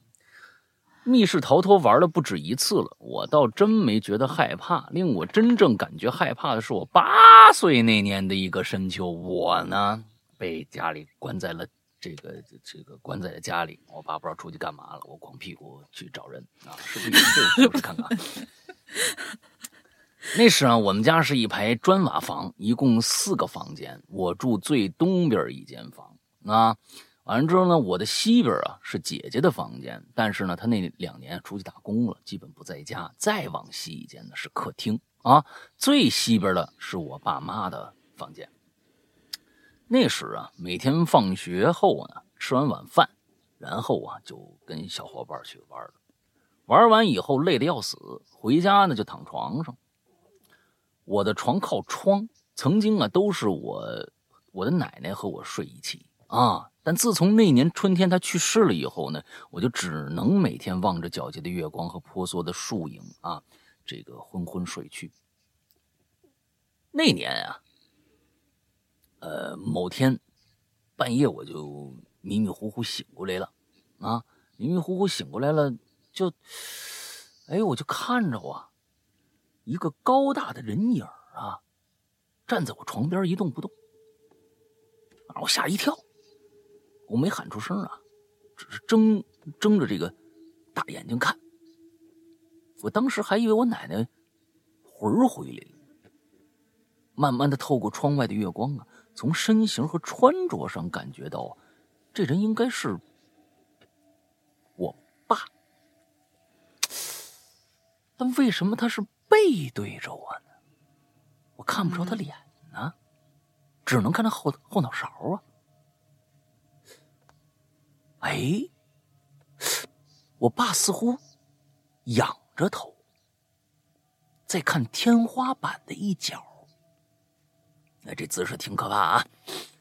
密室逃脱玩了不止一次了，我倒真没觉得害怕。令我真正感觉害怕的是我八岁那年的一个深秋，我呢被家里关在了这个这个关在了家里，我爸不知道出去干嘛了，我光屁股去找人啊，是不是有这个故事看看？*laughs* 那时啊，我们家是一排砖瓦房，一共四个房间，我住最东边一间房啊。完了之后呢，我的西边啊是姐姐的房间，但是呢，她那两年出去打工了，基本不在家。再往西一间呢是客厅啊，最西边的是我爸妈的房间。那时啊，每天放学后呢，吃完晚饭，然后啊就跟小伙伴去玩了。玩完以后累得要死，回家呢就躺床上。我的床靠窗，曾经啊都是我我的奶奶和我睡一起啊。但自从那年春天他去世了以后呢，我就只能每天望着皎洁的月光和婆娑的树影啊，这个昏昏睡去。那年啊，呃，某天半夜我就迷迷糊糊醒过来了啊，迷迷糊糊醒过来了，就，哎，我就看着啊。一个高大的人影啊，站在我床边一动不动，把我吓一跳。我没喊出声啊，只是睁睁着这个大眼睛看。我当时还以为我奶奶魂儿回来了。慢慢的透过窗外的月光啊，从身形和穿着上感觉到，这人应该是我爸。但为什么他是？背对着我呢，我看不着他脸呢，只能看他后后脑勺啊。哎，我爸似乎仰着头，在看天花板的一角。那，这姿势挺可怕啊！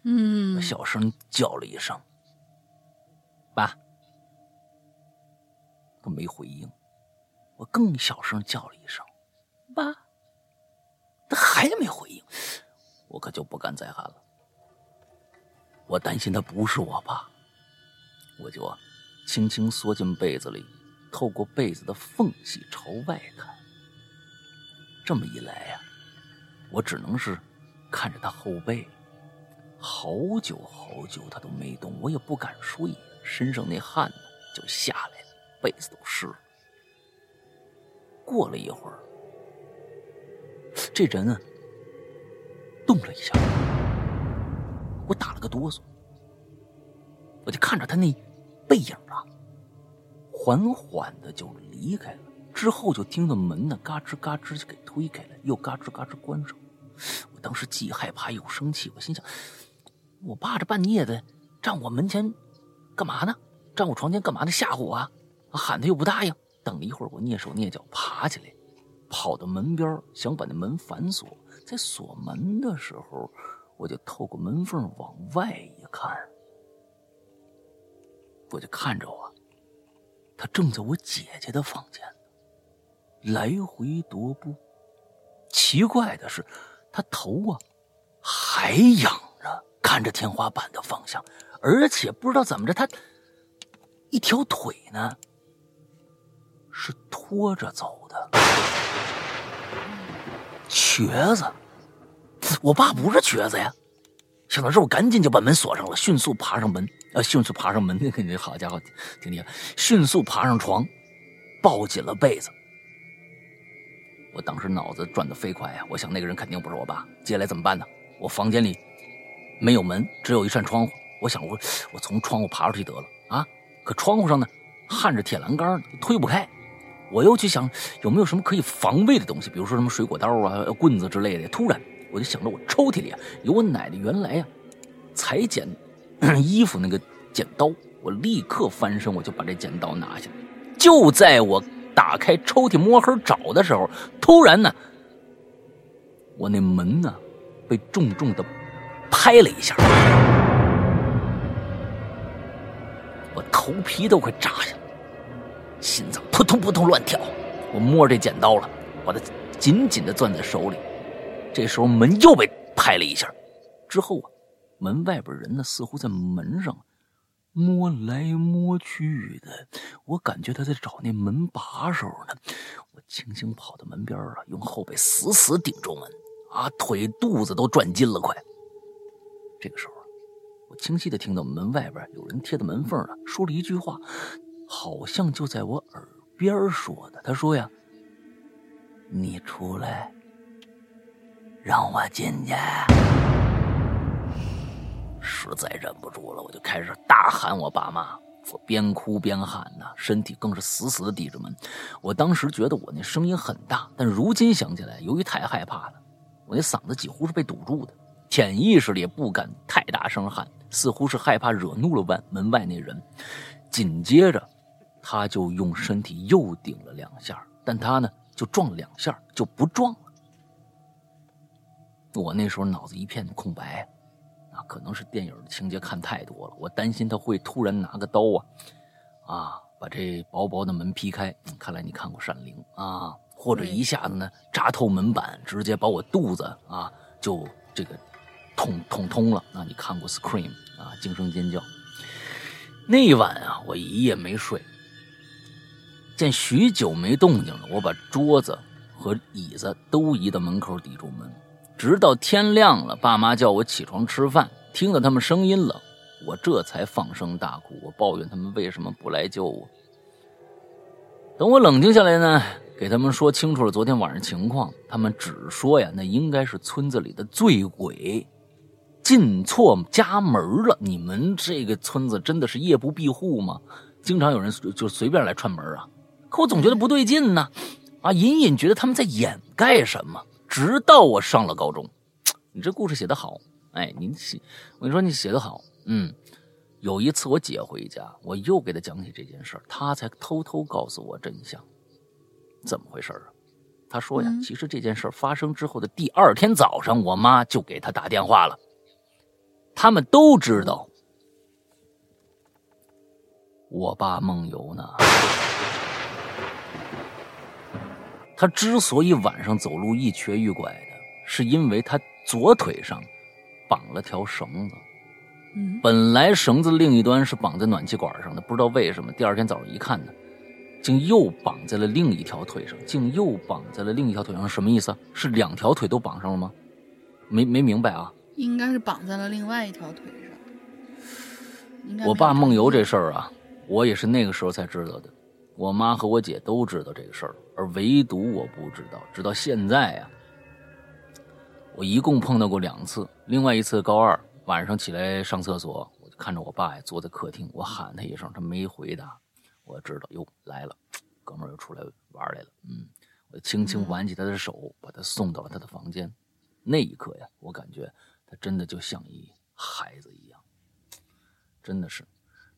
嗯，我小声叫了一声：“爸。”他没回应。我更小声叫了一声。爸，他还没回应，我可就不敢再喊了。我担心他不是我爸，我就轻轻缩进被子里，透过被子的缝隙朝外看。这么一来呀、我只能是看着他后背，好久好久他都没动，我也不敢睡，身上那汗呢就下来了，被子都湿了。过了一会儿。这人啊，动了一下，我打了个哆嗦，我就看着他那背影啊，缓缓的就离开了。之后就听到门呢嘎吱嘎吱就给推开了，又嘎吱嘎吱关上。我当时既害怕又生气，我心想：我爸这半夜的站我门前干嘛呢？站我床前干嘛呢？吓唬我啊！喊他又不答应。等了一会儿，我蹑手蹑脚爬起来。跑到门边想把那门反锁。在锁门的时候，我就透过门缝往外一看，我就看着我，他正在我姐姐的房间来回踱步。奇怪的是，他头啊还仰着，看着天花板的方向，而且不知道怎么着，他一条腿呢是拖着走的。瘸子，我爸不是瘸子呀！想到这，我赶紧就把门锁上了，迅速爬上门，呃，迅速爬上门，*laughs* 那个好家伙，挺厉害！迅速爬上床，抱紧了被子。我当时脑子转得飞快呀，我想那个人肯定不是我爸，接下来怎么办呢？我房间里没有门，只有一扇窗户。我想，我我从窗户爬出去得了啊！可窗户上呢，焊着铁栏杆，推不开。我又去想有没有什么可以防卫的东西，比如说什么水果刀啊、棍子之类的。突然，我就想着我抽屉里啊有我奶奶原来呀裁剪 *clears throat* 衣服那个剪刀。我立刻翻身，我就把这剪刀拿下来。就在我打开抽屉摸黑找的时候，突然呢，我那门呢被重重的拍了一下，我头皮都快炸下来，心脏扑通扑通乱跳。我摸着这剪刀了，把它紧紧的攥在手里。这时候门又被拍了一下，之后啊，门外边人呢似乎在门上。摸来摸去的，我感觉他在找那门把手呢。我轻轻跑到门边啊，用后背死死顶住门，啊，腿肚子都转筋了，快。这个时候，我清晰的听到门外边有人贴在门缝啊说了一句话，好像就在我耳边说的。他说呀：“你出来，让我进去。”实在忍不住了，我就开始大喊我爸妈，我边哭边喊呐，身体更是死死的抵着门。我当时觉得我那声音很大，但如今想起来，由于太害怕了，我那嗓子几乎是被堵住的，潜意识里也不敢太大声喊，似乎是害怕惹怒了外门外那人。紧接着，他就用身体又顶了两下，但他呢就撞了两下就不撞了。我那时候脑子一片空白。啊，可能是电影的情节看太多了，我担心他会突然拿个刀啊，啊，把这薄薄的门劈开。看来你看过《闪灵》啊，或者一下子呢扎透门板，直接把我肚子啊就这个捅捅通了。那你看过《Scream》啊，惊声尖叫。那一晚啊，我一夜没睡。见许久没动静了，我把桌子和椅子都移到门口抵住门。直到天亮了，爸妈叫我起床吃饭，听到他们声音了，我这才放声大哭。我抱怨他们为什么不来救我。等我冷静下来呢，给他们说清楚了昨天晚上情况，他们只说呀，那应该是村子里的醉鬼进错家门了。你们这个村子真的是夜不闭户吗？经常有人就随便来串门啊？可我总觉得不对劲呢，啊，隐隐觉得他们在掩盖什么。直到我上了高中，你这故事写得好，哎，您写，我跟你说你写的好，嗯，有一次我姐回家，我又给她讲起这件事儿，她才偷偷告诉我真相，怎么回事啊？她说呀，其实这件事发生之后的第二天早上，我妈就给她打电话了，他们都知道，我爸梦游呢。他之所以晚上走路一瘸一拐的，是因为他左腿上绑了条绳子。嗯，本来绳子另一端是绑在暖气管上的，不知道为什么，第二天早上一看呢，竟又绑在了另一条腿上，竟又绑在了另一条腿上，什么意思？是两条腿都绑上了吗？没没明白啊？应该是绑在了另外一条腿上。我爸梦游这事儿啊，我也是那个时候才知道的。我妈和我姐都知道这个事儿，而唯独我不知道。直到现在呀，我一共碰到过两次。另外一次高二晚上起来上厕所，我就看着我爸呀坐在客厅，我喊他一声，他没回答。我知道哟来了，哥们儿又出来玩来了。嗯，我轻轻挽起他的手，把他送到了他的房间。那一刻呀，我感觉他真的就像一孩子一样，真的是。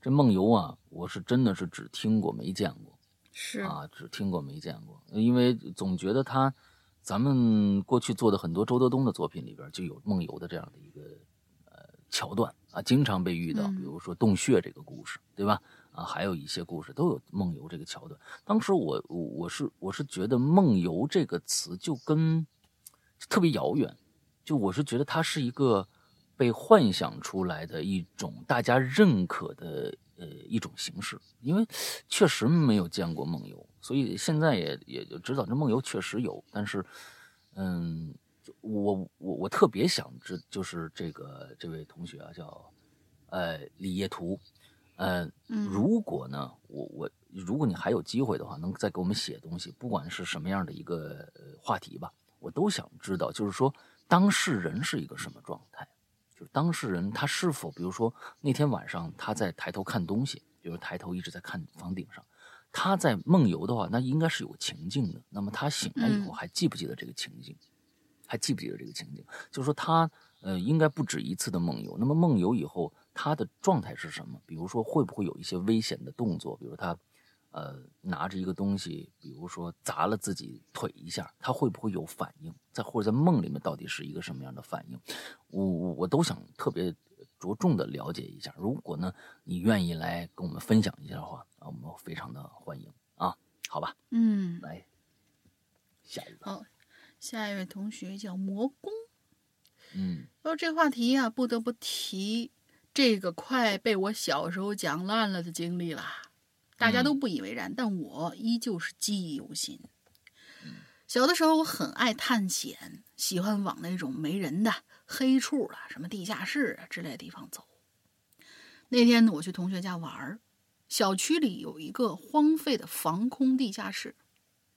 这梦游啊，我是真的是只听过没见过，是啊，只听过没见过。因为总觉得他，咱们过去做的很多周德东的作品里边就有梦游的这样的一个呃桥段啊，经常被遇到。比如说洞穴这个故事，对吧？啊，还有一些故事都有梦游这个桥段。当时我我是我是觉得梦游这个词就跟特别遥远，就我是觉得它是一个。被幻想出来的一种大家认可的呃一种形式，因为确实没有见过梦游，所以现在也也就知道这梦游确实有。但是，嗯，我我我特别想知，就是这个这位同学啊，叫呃李业图，呃，如果呢，我我如果你还有机会的话，能再给我们写东西，不管是什么样的一个话题吧，我都想知道，就是说当事人是一个什么状态。就是当事人他是否，比如说那天晚上他在抬头看东西，比如抬头一直在看房顶上，他在梦游的话，那应该是有情境的。那么他醒来以后还记不记得这个情境？还记不记得这个情境？就是说他呃应该不止一次的梦游。那么梦游以后他的状态是什么？比如说会不会有一些危险的动作？比如他。呃，拿着一个东西，比如说砸了自己腿一下，他会不会有反应？在或者在梦里面到底是一个什么样的反应？我我我都想特别着重的了解一下。如果呢，你愿意来跟我们分享一下的话，啊，我们非常的欢迎啊，好吧？嗯，来下一个。好，下一位同学叫魔宫。嗯，说这话题呀，不得不提这个快被我小时候讲烂了的经历啦。大家都不以为然，但我依旧是记忆犹新。小的时候，我很爱探险，喜欢往那种没人的黑处了，什么地下室啊之类的地方走。那天呢，我去同学家玩儿，小区里有一个荒废的防空地下室。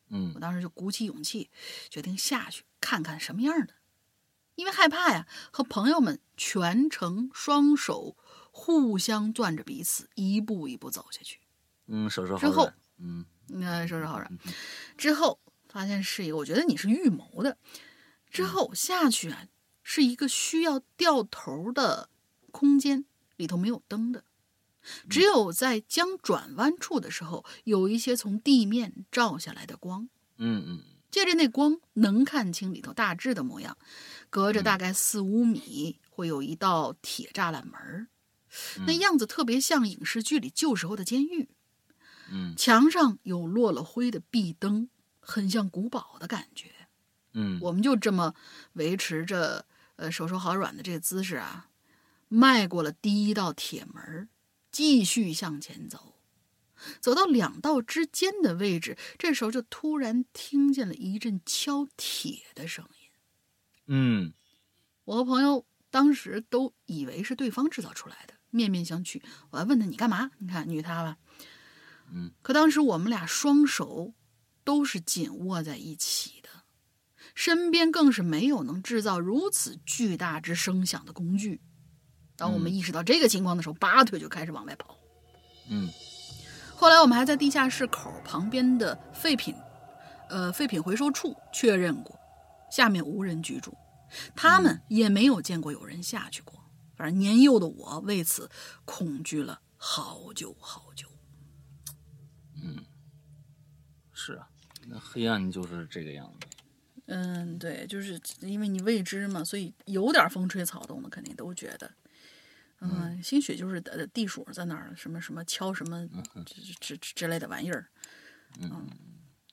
嗯，我当时就鼓起勇气，决定下去看看什么样的，因为害怕呀，和朋友们全程双手互相攥着彼此，一步一步走下去。嗯，手手好之后，嗯，那手手好软。*laughs* 之后发现是一个，我觉得你是预谋的。之后下去啊，是一个需要掉头的空间，里头没有灯的，只有在将转弯处的时候，有一些从地面照下来的光。嗯嗯，借着那光，能看清里头大致的模样。隔着大概四五米，会有一道铁栅栏门那样子特别像影视剧里旧时候的监狱。嗯，墙上有落了灰的壁灯，很像古堡的感觉。嗯，我们就这么维持着呃手手好软的这个姿势啊，迈过了第一道铁门，继续向前走。走到两道之间的位置，这时候就突然听见了一阵敲铁的声音。嗯，我和朋友当时都以为是对方制造出来的，面面相觑。我还问他你干嘛？你看女他吧。嗯，可当时我们俩双手都是紧握在一起的，身边更是没有能制造如此巨大之声响的工具。当我们意识到这个情况的时候，拔腿就开始往外跑。嗯，后来我们还在地下室口旁边的废品，呃，废品回收处确认过，下面无人居住，他们也没有见过有人下去过。反正年幼的我为此恐惧了好久好久。嗯，是啊，那黑暗就是这个样子。嗯，对，就是因为你未知嘛，所以有点风吹草动的，肯定都觉得。嗯，兴许就是地鼠在那儿，什么什么敲什么之之之类的玩意儿。嗯，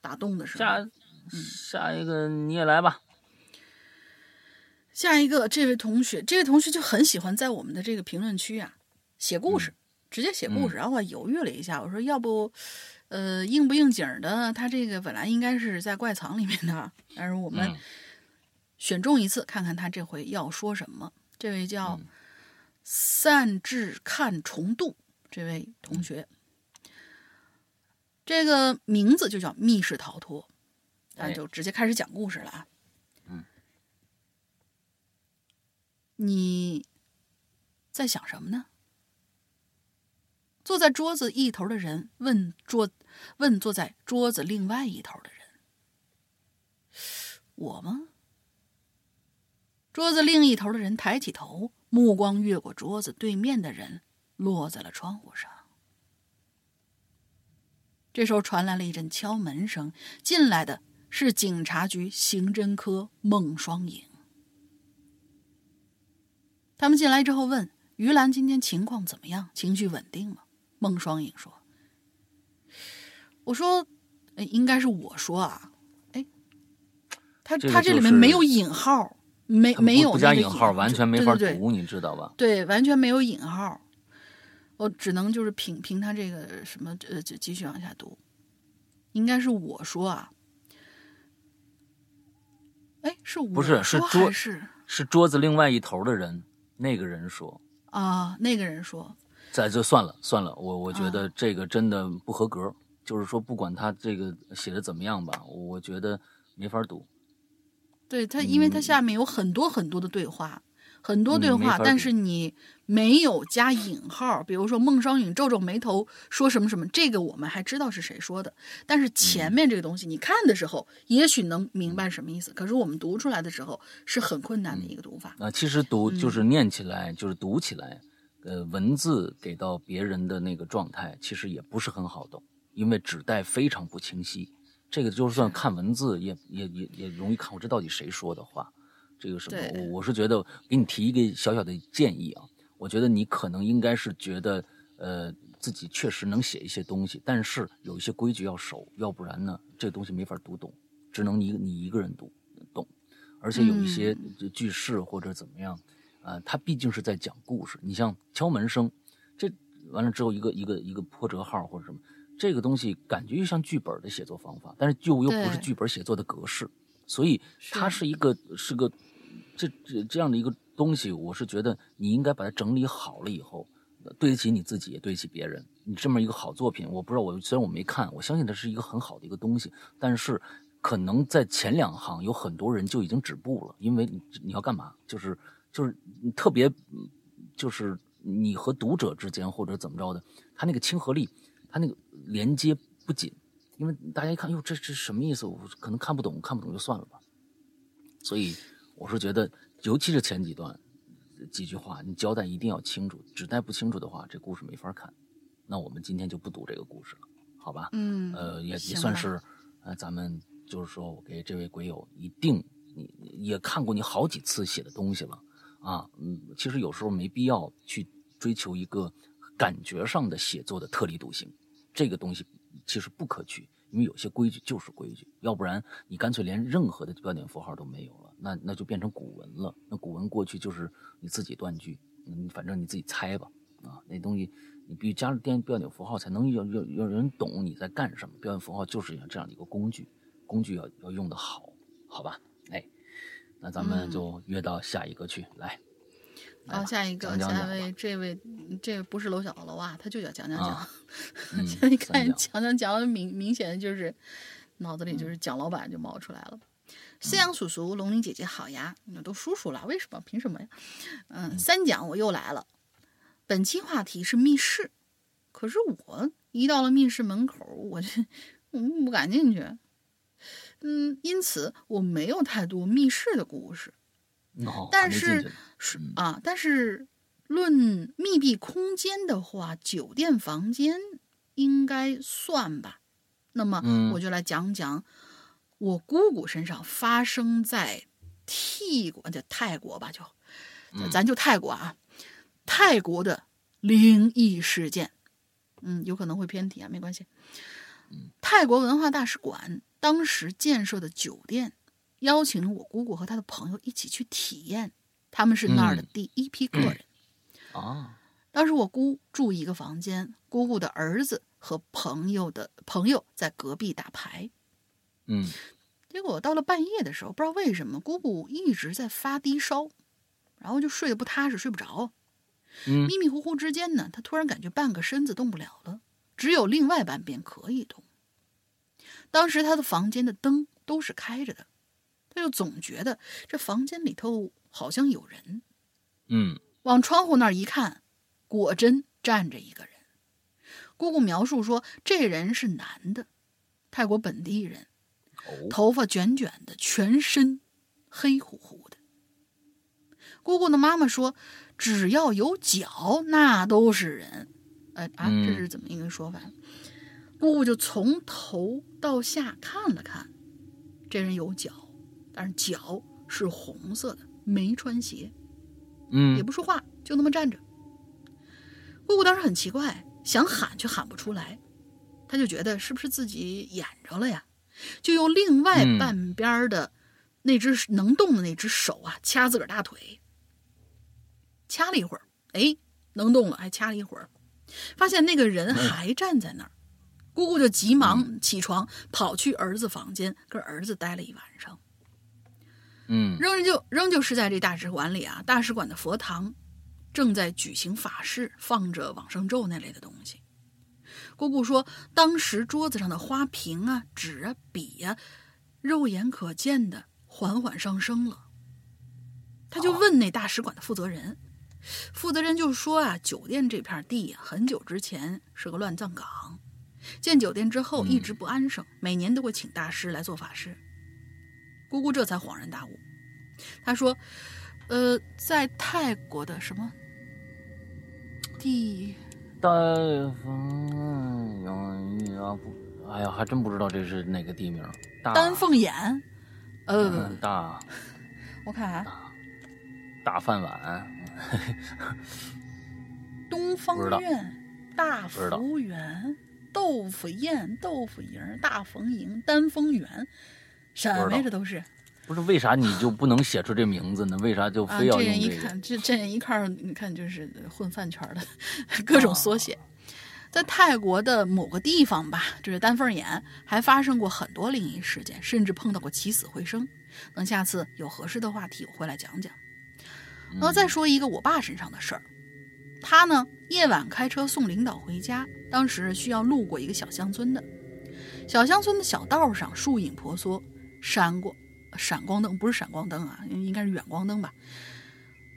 打洞的时候。下下一个你也来吧。下一个，这位同学，这位同学就很喜欢在我们的这个评论区啊写故事，直接写故事。然后我犹豫了一下，我说要不。呃，应不应景的？他这个本来应该是在怪藏里面的，但是我们选中一次，看看他这回要说什么。这位叫散至看重度这位同学，这个名字就叫密室逃脱，那就直接开始讲故事了啊。嗯，你在想什么呢？坐在桌子一头的人问桌，问坐在桌子另外一头的人：“我吗？”桌子另一头的人抬起头，目光越过桌子对面的人，落在了窗户上。这时候传来了一阵敲门声，进来的是警察局刑侦科孟双影。他们进来之后问于兰：“今天情况怎么样？情绪稳定吗？”孟双影说：“我说，哎，应该是我说啊，哎，他他这里面没有引号，没没有不加引号，完全没法读，你知道吧？对，完全没有引号，我只能就是凭凭他这个什么呃，就继续往下读。应该是我说啊，哎，是我不是是桌是是桌子另外一头的人，那个人说啊，那个人说。”在这算了算了，我我觉得这个真的不合格。就是说，不管他这个写的怎么样吧，我觉得没法读。对他，因为他下面有很多很多的对话，很多对话，嗯但是你没有加引号，比如说孟双允皱皱眉头说什么什么，这个我们还知道是谁说的，但是前面这个东西你看的时候，也许能明白什么意思，可是我们读出来的时候是很困难的一个读法。啊，其实读嗯就是念起来，就是读起来，呃，文字给到别人的那个状态，其实也不是很好懂，因为指代非常不清晰。这个就算看文字也也也也容易看我这到底谁说的话。这个什么，我我是觉得给你提一个小小的建议啊，我觉得你可能应该是觉得，呃，自己确实能写一些东西，但是有一些规矩要守，要不然呢，这个东西没法读懂，只能你你一个人读懂，而且有一些句式或者怎么样。啊，它毕竟是在讲故事。你像敲门声，这完了之后一个一个一个破折号或者什么，这个东西感觉就像剧本的写作方法，但是就又不是剧本写作的格式，所以它是一个是个这这这样的一个东西。我是觉得你应该把它整理好了以后，对得起你自己，也对得起别人。你这么一个好作品，我不知道我虽然我没看，我相信它是一个很好的一个东西，但是可能在前两行有很多人就已经止步了，因为你你要干嘛？就是。就是你特别，就是你和读者之间或者怎么着的，他那个亲和力，他那个连接不紧，因为大家一看，哟，这这什么意思？我可能看不懂，看不懂就算了吧。所以我是觉得，尤其是前几段几句话，你交代一定要清楚，指代不清楚的话，这故事没法看。那我们今天就不读这个故事了，好吧？嗯，呃，也也算是，呃，咱们就是说我给这位鬼友一定，你也看过你好几次写的东西了。啊，嗯，其实有时候没必要去追求一个感觉上的写作的特立独行，这个东西其实不可取，因为有些规矩就是规矩，要不然你干脆连任何的标点符号都没有了，那那就变成古文了。那古文过去就是你自己断句，嗯，反正你自己猜吧，啊，那东西你必须加入点标点符号才能有有有人懂你在干什么。标点符号就是这样的一个工具，工具要要用的好，好吧？哎。那咱们就约到下一个去、嗯、来。好、哦，下一个，讲讲下一位，这位，这位不是楼小楼啊，他就叫讲讲讲。啊 *laughs* 嗯、现在一看蒋蒋蒋，明明显的就是脑子里就是蒋老板就冒出来了。夕阳叔叔，龙鳞姐姐好呀，你们都叔叔了，为什么？凭什么呀？嗯，三讲我又来了。本期话题是密室，可是我一到了密室门口，我就我不敢进去。嗯，因此我没有太多密室的故事，哦、但是是啊，但是论密闭空间的话，酒店房间应该算吧。那么嗯我就来讲讲我姑姑身上发生在泰国，就泰国吧，就咱就泰国啊，泰国的灵异事件。嗯，有可能会偏题啊，没关系。泰国文化大使馆。当时建设的酒店，邀请了我姑姑和她的朋友一起去体验，他们是那儿的第一批客人。嗯、啊，当时我姑住一个房间，姑姑的儿子和朋友的朋友在隔壁打牌。嗯，结果到了半夜的时候，不知道为什么姑姑一直在发低烧，然后就睡得不踏实，睡不着。嗯，迷迷糊糊之间呢，她突然感觉半个身子动不了了，只有另外半边可以动。当时他的房间的灯都是开着的，他就总觉得这房间里头好像有人。嗯，往窗户那儿一看，果真站着一个人。姑姑描述说，这人是男的，泰国本地人，哦、头发卷卷的，全身黑乎乎的。姑姑的妈妈说，只要有脚，那都是人。呃啊，嗯这是怎么一个说法？姑姑就从头到下看了看，这人有脚，但是脚是红色的，没穿鞋，嗯也不说话，就那么站着。姑姑当时很奇怪，想喊却喊不出来，她就觉得是不是自己眼着了呀？就用另外嗯半边的那只能动的那只手啊，掐自个儿大腿，掐了一会儿，哎，能动了，还掐了一会儿，发现那个人还站在那儿。姑姑就急忙起床，跑去儿子房间，跟儿子待了一晚上。嗯仍旧仍旧是在这大使馆里啊，大使馆的佛堂正在举行法事，放着往生咒那类的东西。姑姑说，当时桌子上的花瓶啊、纸啊、笔呀、肉眼可见的缓缓上升了。他就问那大使馆的负责人，负责人就说啊，酒店这片地啊，很久之前是个乱葬岗，建酒店之后一直不安生，每年都会请大师来做法事。姑姑这才恍然大悟，她说：“呃，在泰国的什么地？大风洋啊不，哎呀，还真不知道这是哪个地名。丹凤眼？呃，嗯大 *laughs* 我看啊，大饭碗，*laughs* 东方不知道院、大福园、豆腐宴、豆腐营、大逢迎、丹峰园，什么呀？这都是不是为啥你就不能写出这名字呢？为啥就啊！非要这用这个？人一看，这这人一看，你看就是混饭圈的 *laughs* 各种缩写。在泰国的某个地方吧，就是丹凤眼，还发生过很多灵异事件，甚至碰到过起死回生。等下次有合适的话题，我会来讲讲。然后再说一个我爸身上的事儿，他呢夜晚开车送领导回家，当时需要路过一个小乡村的，小乡村的小道上树影婆娑，闪过闪光灯不是闪光灯啊，应该是远光灯吧。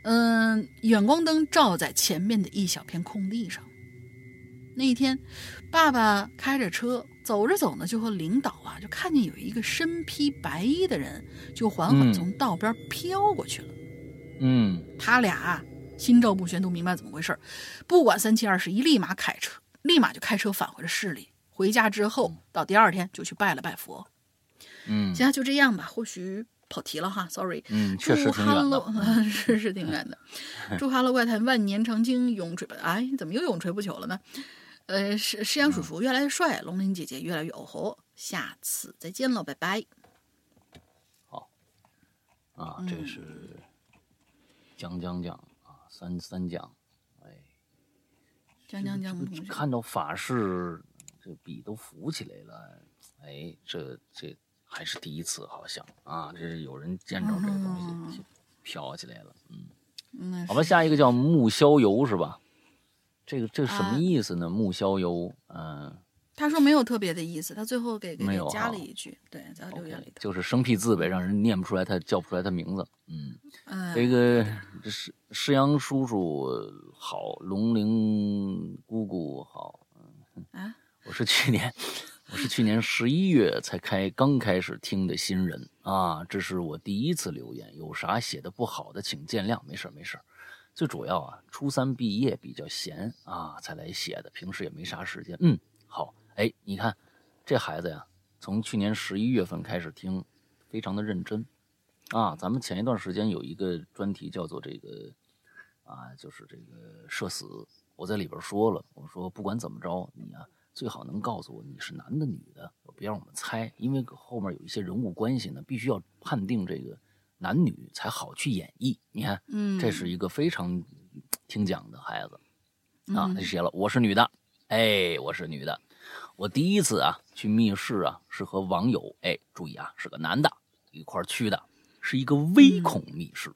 嗯，远光灯照在前面的一小片空地上。那一天，爸爸开着车走着走呢，就和领导啊，就看见有一个身披白衣的人，就缓缓嗯从道边飘过去了。嗯他俩啊心照不宣，都明白怎么回事儿不管三七二十一，立马开车，立马就开车返回了市里。回家之后，到第二天就去拜了拜佛。嗯行，就这样吧，或许跑题了哈，sorry。嗯，确实祝挺远 Hello，的。*laughs* 是是挺远的。祝 Hello 怪谈万年长青，永垂不哎，怎么又永垂不朽了呢？呃，是是阳叔叔越来越帅，龙鳞姐姐越来越哦吼。下次再见喽，拜拜。好啊，嗯这是讲讲讲啊，三三讲，哎，讲讲讲，看到法式这笔都浮起来了，哎，这这还是第一次，好像啊，这是有人见着这个东西飘起来了，嗯，嗯，好吧，下一个叫木逍游是吧？这个这什啊么意思呢？木逍游，嗯他说没有特别的意思，他最后给给加了一句，对，在留言里头。就是生僻字呗，让人念不出来，他叫不出来他名字，嗯。嗯，这个这是施阳叔叔好，龙鳞姑姑好。啊，我是去年，*laughs* 我是去年十一月才开刚开始听的新人啊，这是我第一次留言，有啥写的不好的请见谅，没事没事。最主要啊，初三毕业比较闲啊，才来写的，平时也没啥时间。嗯，好，哎，你看这孩子呀，从去年十一月份开始听，非常的认真。啊，咱们前一段时间有一个专题叫做这个啊，就是这个社死。我在里边说了，我说不管怎么着，你啊最好能告诉我你是男的女的，别让我们猜，因为后面有一些人物关系呢，必须要判定这个男女才好去演绎。你看，嗯，这是一个非常听讲的孩子啊，嗯他就写了，我是女的，哎，我是女的，我第一次啊去密室啊是和网友，哎，注意啊，是个男的一块去的，是一个微恐密室。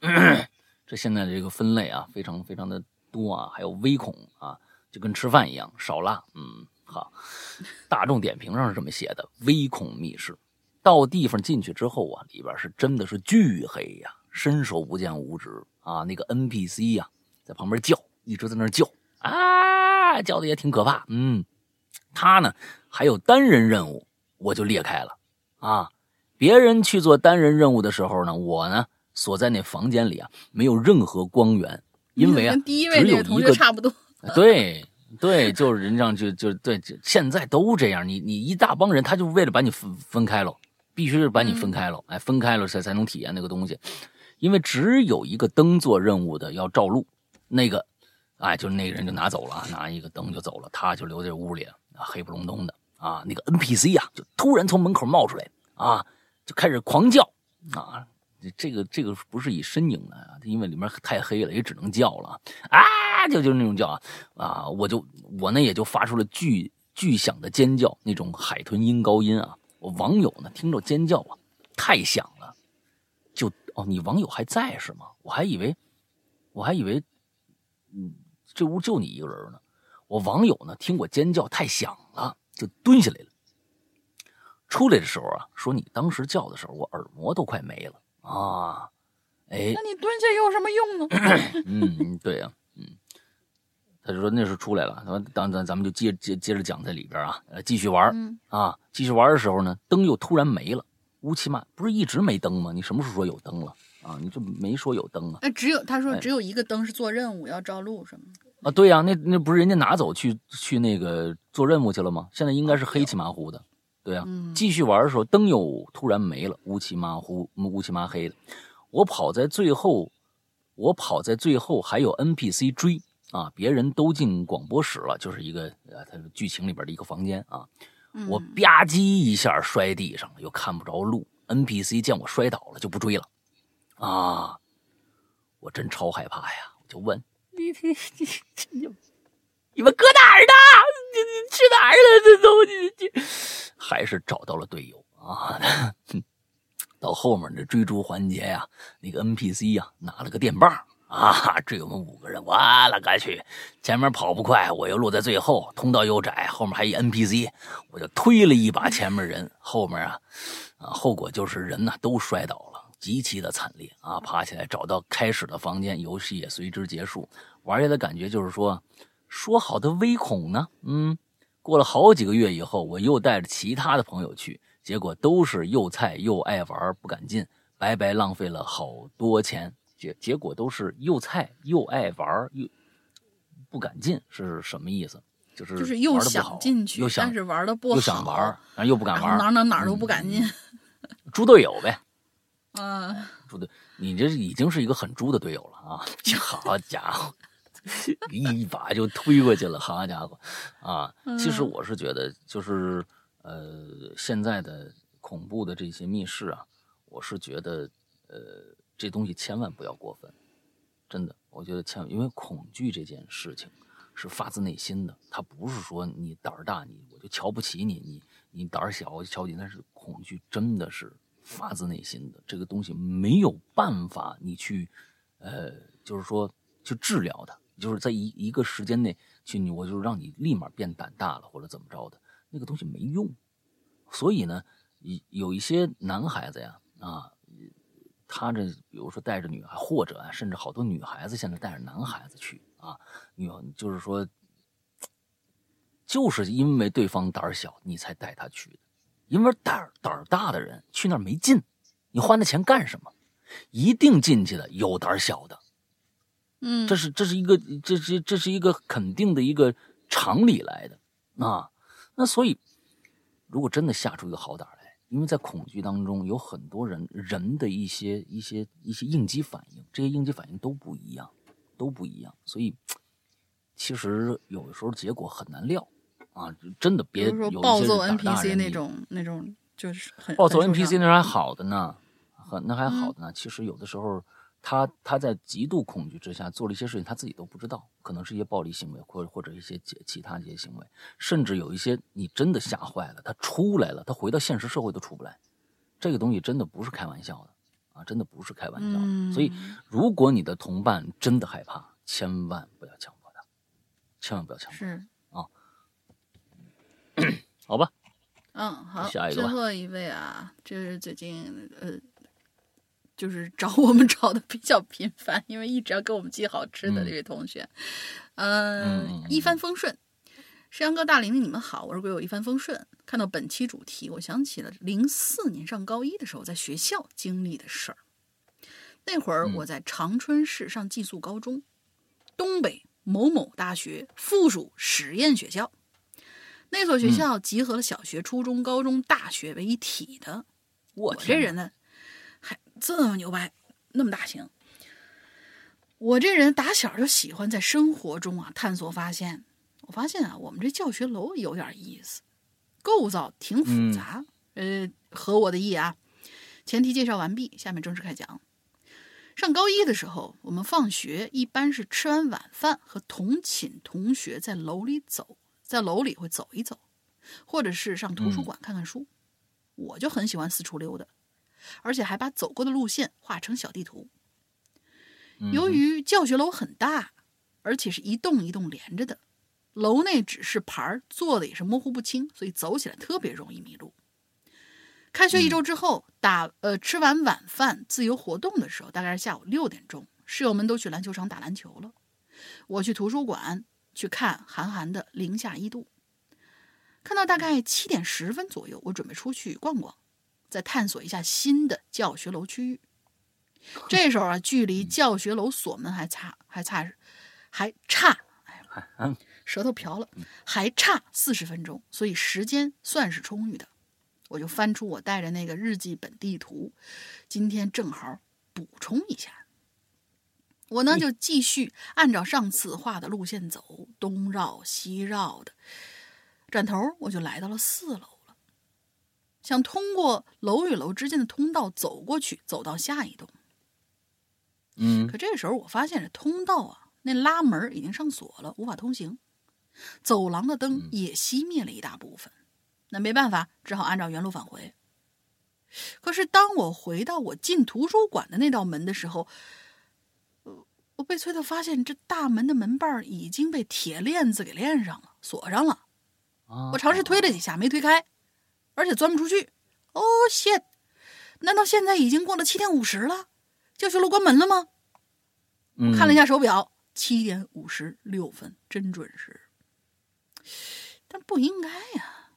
*coughs* 这现在这个分类啊，非常非常的多啊，还有微恐啊，就跟吃饭一样，少辣。嗯，好，大众点评上是这么写的：微恐密室。到地方进去之后啊，里边是真的是巨黑呀、伸手不见五指啊。那个 NPC 呀、在旁边叫，一直在那叫啊，叫的也挺可怕。嗯，他呢还有单人任务，我就裂开了啊。别人去做单人任务的时候呢，我呢锁在那房间里啊，没有任何光源，因为啊跟第一位只那个同有一个学差不多。*laughs* 对对，就是人家就就对，就现在都这样。你你一大帮人，他就为了把你分分开了，必须是把你分开了，哎，分开了才才能体验那个东西。因为只有一个灯做任务的要照路，那个，哎，就那个人就拿走了，拿一个灯就走了，他就留在屋里，啊，黑不隆咚的啊。那个 NPC 呀、就突然从门口冒出来啊，就开始狂叫啊。这个这个不是以呻吟来啊，因为里面太黑了，也只能叫了啊，就就那种叫啊啊，我就我呢也就发出了巨巨响的尖叫，那种海豚音高音啊。我网友呢听着尖叫啊，太响了，就哦，你网友还在是吗？我还以为我还以为嗯，这屋就你一个人呢。我网友呢听我尖叫太响了，就蹲下来了。出来的时候啊，说你当时叫的时候，我耳膜都快没了啊！哎那，你蹲下有什么用呢？*clears throat* 嗯，对呀、嗯，他就说那时候出来了，他说当咱咱们就接接接着讲在里边啊，呃，继续玩嗯啊，继续玩的时候呢，灯又突然没了，乌漆嘛，不是一直没灯吗？你什么时候说有灯了啊？你就没说有灯啊？哎，只有他说哎只有一个灯是做任务要照路什么的。啊，对呀、那那不是人家拿走去去那个做任务去了吗？现在应该是黑漆麻糊的，对啊、嗯继续玩的时候，灯又突然没了，乌漆麻糊、乌漆麻黑的。我跑在最后，我跑在最后，还有 NPC 追啊！别人都进广播室了，就是一个呃，它剧情里边的一个房间啊。嗯我吧唧一下摔地上了，又看不着路。NPC 见我摔倒了，就不追了啊！我真超害怕呀！我就问你你你你你们搁哪儿呢？你你去哪儿了？这都你你还是找到了队友啊！*laughs* 到后面这追逐环节呀、那个 NPC 呀、拿了个电棒啊，追我们五个人，我勒个去！前面跑不快，我又落在最后，通道又窄，后面还一 NPC，我就推了一把前面人，后面啊啊，后果就是人呢都摔倒了，极其的惨烈啊！爬起来找到开始的房间，游戏也随之结束。玩下来感觉就是说，说好的微恐呢，嗯，过了好几个月以后，我又带着其他的朋友去，结果都是又菜又爱玩，不敢进，白白浪费了好多钱。结结果都是又菜又爱玩又不敢进，是什么意思？就是就是又想进去又，想但是玩的不好，又想玩，然后又不敢玩，哪哪哪都不敢进。猪队友呗。*laughs* 嗯，猪队，你这已经是一个很猪的队友了啊！*laughs* 好家伙，*laughs* 一把就推过去了，好家伙啊！其实我是觉得，就是呃，现在的恐怖的这些密室啊，我是觉得呃，这东西千万不要过分，真的，我觉得千万，因为恐惧这件事情是发自内心的，它不是说你胆儿大，你我就瞧不起你，你你胆儿小我就瞧不起你，但是恐惧真的是发自内心的，这个东西没有办法你去，呃，就是说去治疗它，就是在一一个时间内去你，我就让你立马变胆大了或者怎么着的，那个东西没用。所以呢，有有一些男孩子呀，啊，他这比如说带着女孩，或者啊，甚至好多女孩子现在带着男孩子去啊，女就是说，就是因为对方胆小，你才带他去的。因为胆胆大的人去那儿没劲，你花那钱干什么？一定进去的有胆小的，嗯，这是这是一个这是这是一个肯定的一个常理来的啊。那所以，如果真的吓出一个好胆来，因为在恐惧当中有很多人人的一些一些一些应激反应，这些应激反应都不一样，都不一样，所以其实有的时候结果很难料啊，真的比别有暴揍 NPC 那种那种，就是很暴走 NPC 伤那还好的呢，很那还好嗯的呢。其实有的时候，他他在极度恐惧之下做了一些事情，他自己都不知道，可能是一些暴力行为，或者或者一些其其他一些行为，甚至有一些你真的吓坏了，他出来了，他回到现实社会都出不来。这个东西真的不是开玩笑的啊，真的不是开玩笑的。嗯所以，如果你的同伴真的害怕，千万不要强迫他，千万不要强迫他。是 *coughs* 好吧？嗯，好，下一个吧最后一位啊，这是最近呃，就是找我们找的比较频繁，因为一直要给我们寄好吃的嗯这位同学，嗯、一帆风顺。山羊哥、大玲玲，你们好，我是鬼友一帆风顺。看到本期主题，我想起了零四年上高一的时候，在学校经历的事儿。那会儿嗯我在长春市上寄宿高中，东北某某大学附属实验学校。那所学校集合了小学、初中、高中、大学为一体的。我这人呢，还这么牛掰，那么大型。我这人打小就喜欢在生活中啊探索发现。我发现啊，我们这教学楼有点意思，构造挺复杂。呃，合我的意啊。前提介绍完毕，下面正式开讲。上高一的时候，我们放学一般是吃完晚饭和同寝同学在楼里走，在楼里会走一走，或者是上图书馆看看书。我就很喜欢四处溜达，而且还把走过的路线画成小地图。嗯由于教学楼很大，而且是一栋一栋连着的，楼内指示牌儿做的也是模糊不清，所以走起来特别容易迷路。开学一周之后，打呃吃完晚饭自由活动的时候，大概是下午六点钟，室友们都去篮球场打篮球了。我去图书馆去看韩寒的《零下一度》，看到大概七点十分左右，我准备出去逛逛，再探索一下新的教学楼区域。这时候啊，距离教学楼锁门还差还差还差，哎呀，舌头瓢了，还差四十分钟，所以时间算是充裕的。我就翻出我带着那个日记本地图，今天正好补充一下。我呢就继续按照上次画的路线走，东绕西绕的，转头我就来到了四楼了，想通过楼与楼之间的通道走过去，走到下一栋。嗯可这时候我发现这通道啊，那拉门已经上锁了，无法通行，走廊的灯也熄灭了一大部分。那没办法，只好按照原路返回。可是当我回到我进图书馆的那道门的时候，呃我悲催的发现这大门的门把已经被铁链子给链上了，锁上了。啊我尝试推了几下，没推开，而且钻不出去。哦，shit！难道现在已经过了七点五十了？教学楼关门了吗？嗯看了一下手表，七点五十六分，真准时。但不应该呀、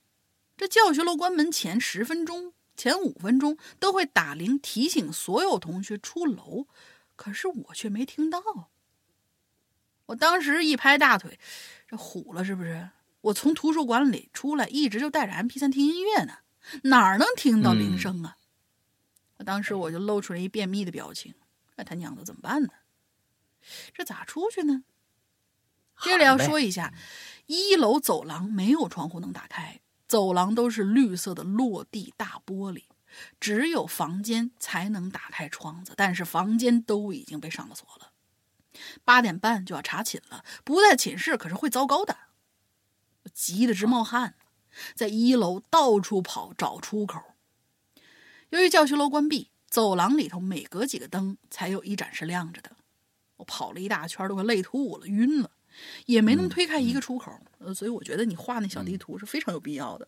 这教学楼关门前十分钟、前五分钟都会打铃提醒所有同学出楼，可是我却没听到。我当时一拍大腿，这虎了是不是？我从图书馆里出来，一直就带着 MP 三听音乐呢，哪儿能听到铃声啊？当时我就露出了一便秘的表情，那他娘的怎么办呢？这咋出去呢？这里要说一下，一楼走廊没有窗户能打开，走廊都是绿色的落地大玻璃，只有房间才能打开窗子，但是房间都已经被上了锁了。八点半就要查寝了，不在寝室可是会糟糕的。我急得直冒汗，在一楼到处跑找出口。由于教学楼关闭，走廊里头每隔几个灯才有一盏是亮着的。我跑了一大圈，都快累吐了，晕了，也没能推开一个出口。呃，所以我觉得你画那小地图是非常有必要的。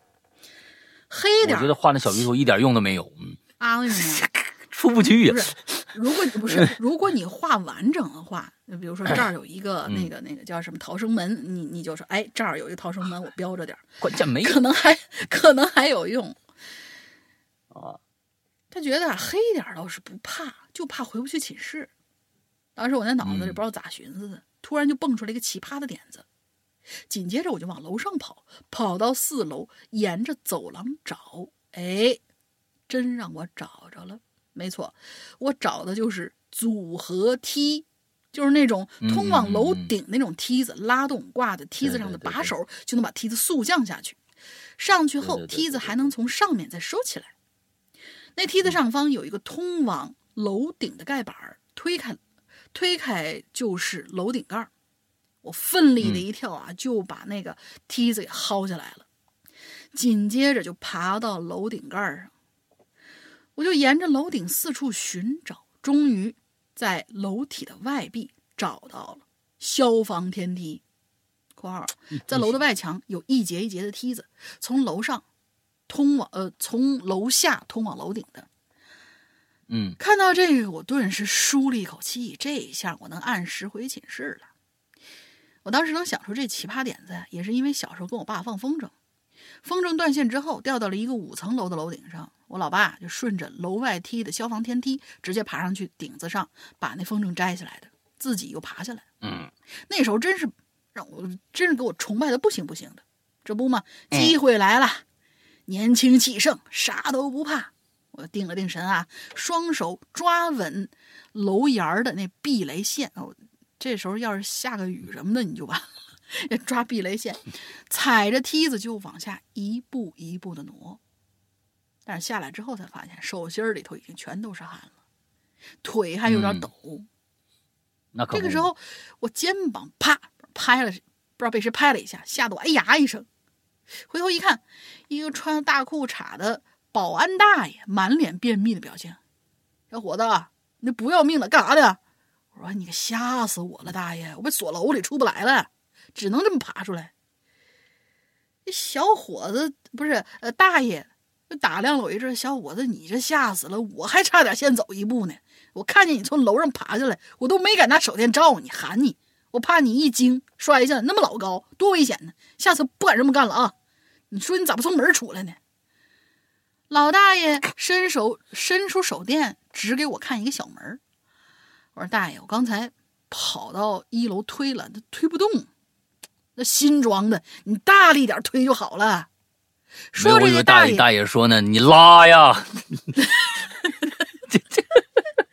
黑点我觉得画那小地图一点用都没有，嗯，*laughs* 啊，为什么呀？*laughs* 出不去呀不。*laughs* 是，如果你不是，*laughs* 如果你画完整的话，就比如说这儿有一个那个那个叫什么逃生门，你你就说，哎，这儿有一个逃生门，我标着点儿，关键没可能还可能还有用。啊。他觉得啊黑点儿倒是不怕，就怕回不去寝室。当时我那脑子里嗯不知道咋寻思的，突然就蹦出来一个奇葩的点子。紧接着我就往楼上跑，跑到四楼，沿着走廊找，哎，真让我找着了。没错，我找的就是组合梯，就是那种通往楼顶那种梯子，拉动挂在梯子上的把手，就能把梯子速降下去。上去后，梯子还能从上面再收起来。那梯子上方有一个通往楼顶的盖板儿，推开，推开就是楼顶盖儿。我奋力的一跳啊，就把那个梯子给薅下来了。紧接着就爬到楼顶盖上，我就沿着楼顶四处寻找，终于在楼体的外壁找到了消防天梯。（括号在楼的外墙有一节一节的梯子，从楼上通往呃从楼下通往楼顶的。嗯，看到这个，我顿时舒了一口气，这一下我能按时回寝室了。我当时能想出这奇葩点子，也是因为小时候跟我爸放风筝，风筝断线之后掉到了一个五层楼的楼顶上，我老爸就顺着楼外梯的消防天梯直接爬上去顶子上，把那风筝摘下来的，自己又爬下来。嗯，那时候真是让我真是给我崇拜的不行不行的。这不嘛，机会来了，年轻气盛，啥都不怕。我定了定神啊，双手抓稳楼檐儿的那避雷线。哦，这时候要是下个雨什么的，你就完了。要抓避雷线，踩着梯子就往下一步一步的挪。但是下来之后才发现，手心儿里头已经全都是汗了，腿还有点抖。那可这个时候，我肩膀啪拍了，不知道被谁拍了一下，吓得我哎呀一声。回头一看，一个穿大裤衩的保安大爷，满脸便秘的表情。小伙子，你不要命了，干啥的？我说你可吓死我了，大爷，我被锁楼里出不来了，只能这么爬出来。这小伙子不是呃大爷，就打量了我一阵，小伙子，你这吓死了，我还差点先走一步呢。我看见你从楼上爬下来，我都没敢拿手电照你，喊你，我怕你一惊摔下来那么老高，多危险呢！下次不敢这么干了啊！你说你咋不从门出来呢？老大爷伸手伸出手电，指给我看一个小门。我说大爷，我刚才跑到一楼推了，那推不动，那新装的，你大力点推就好了。说这个大爷大爷说呢，你拉呀。*laughs*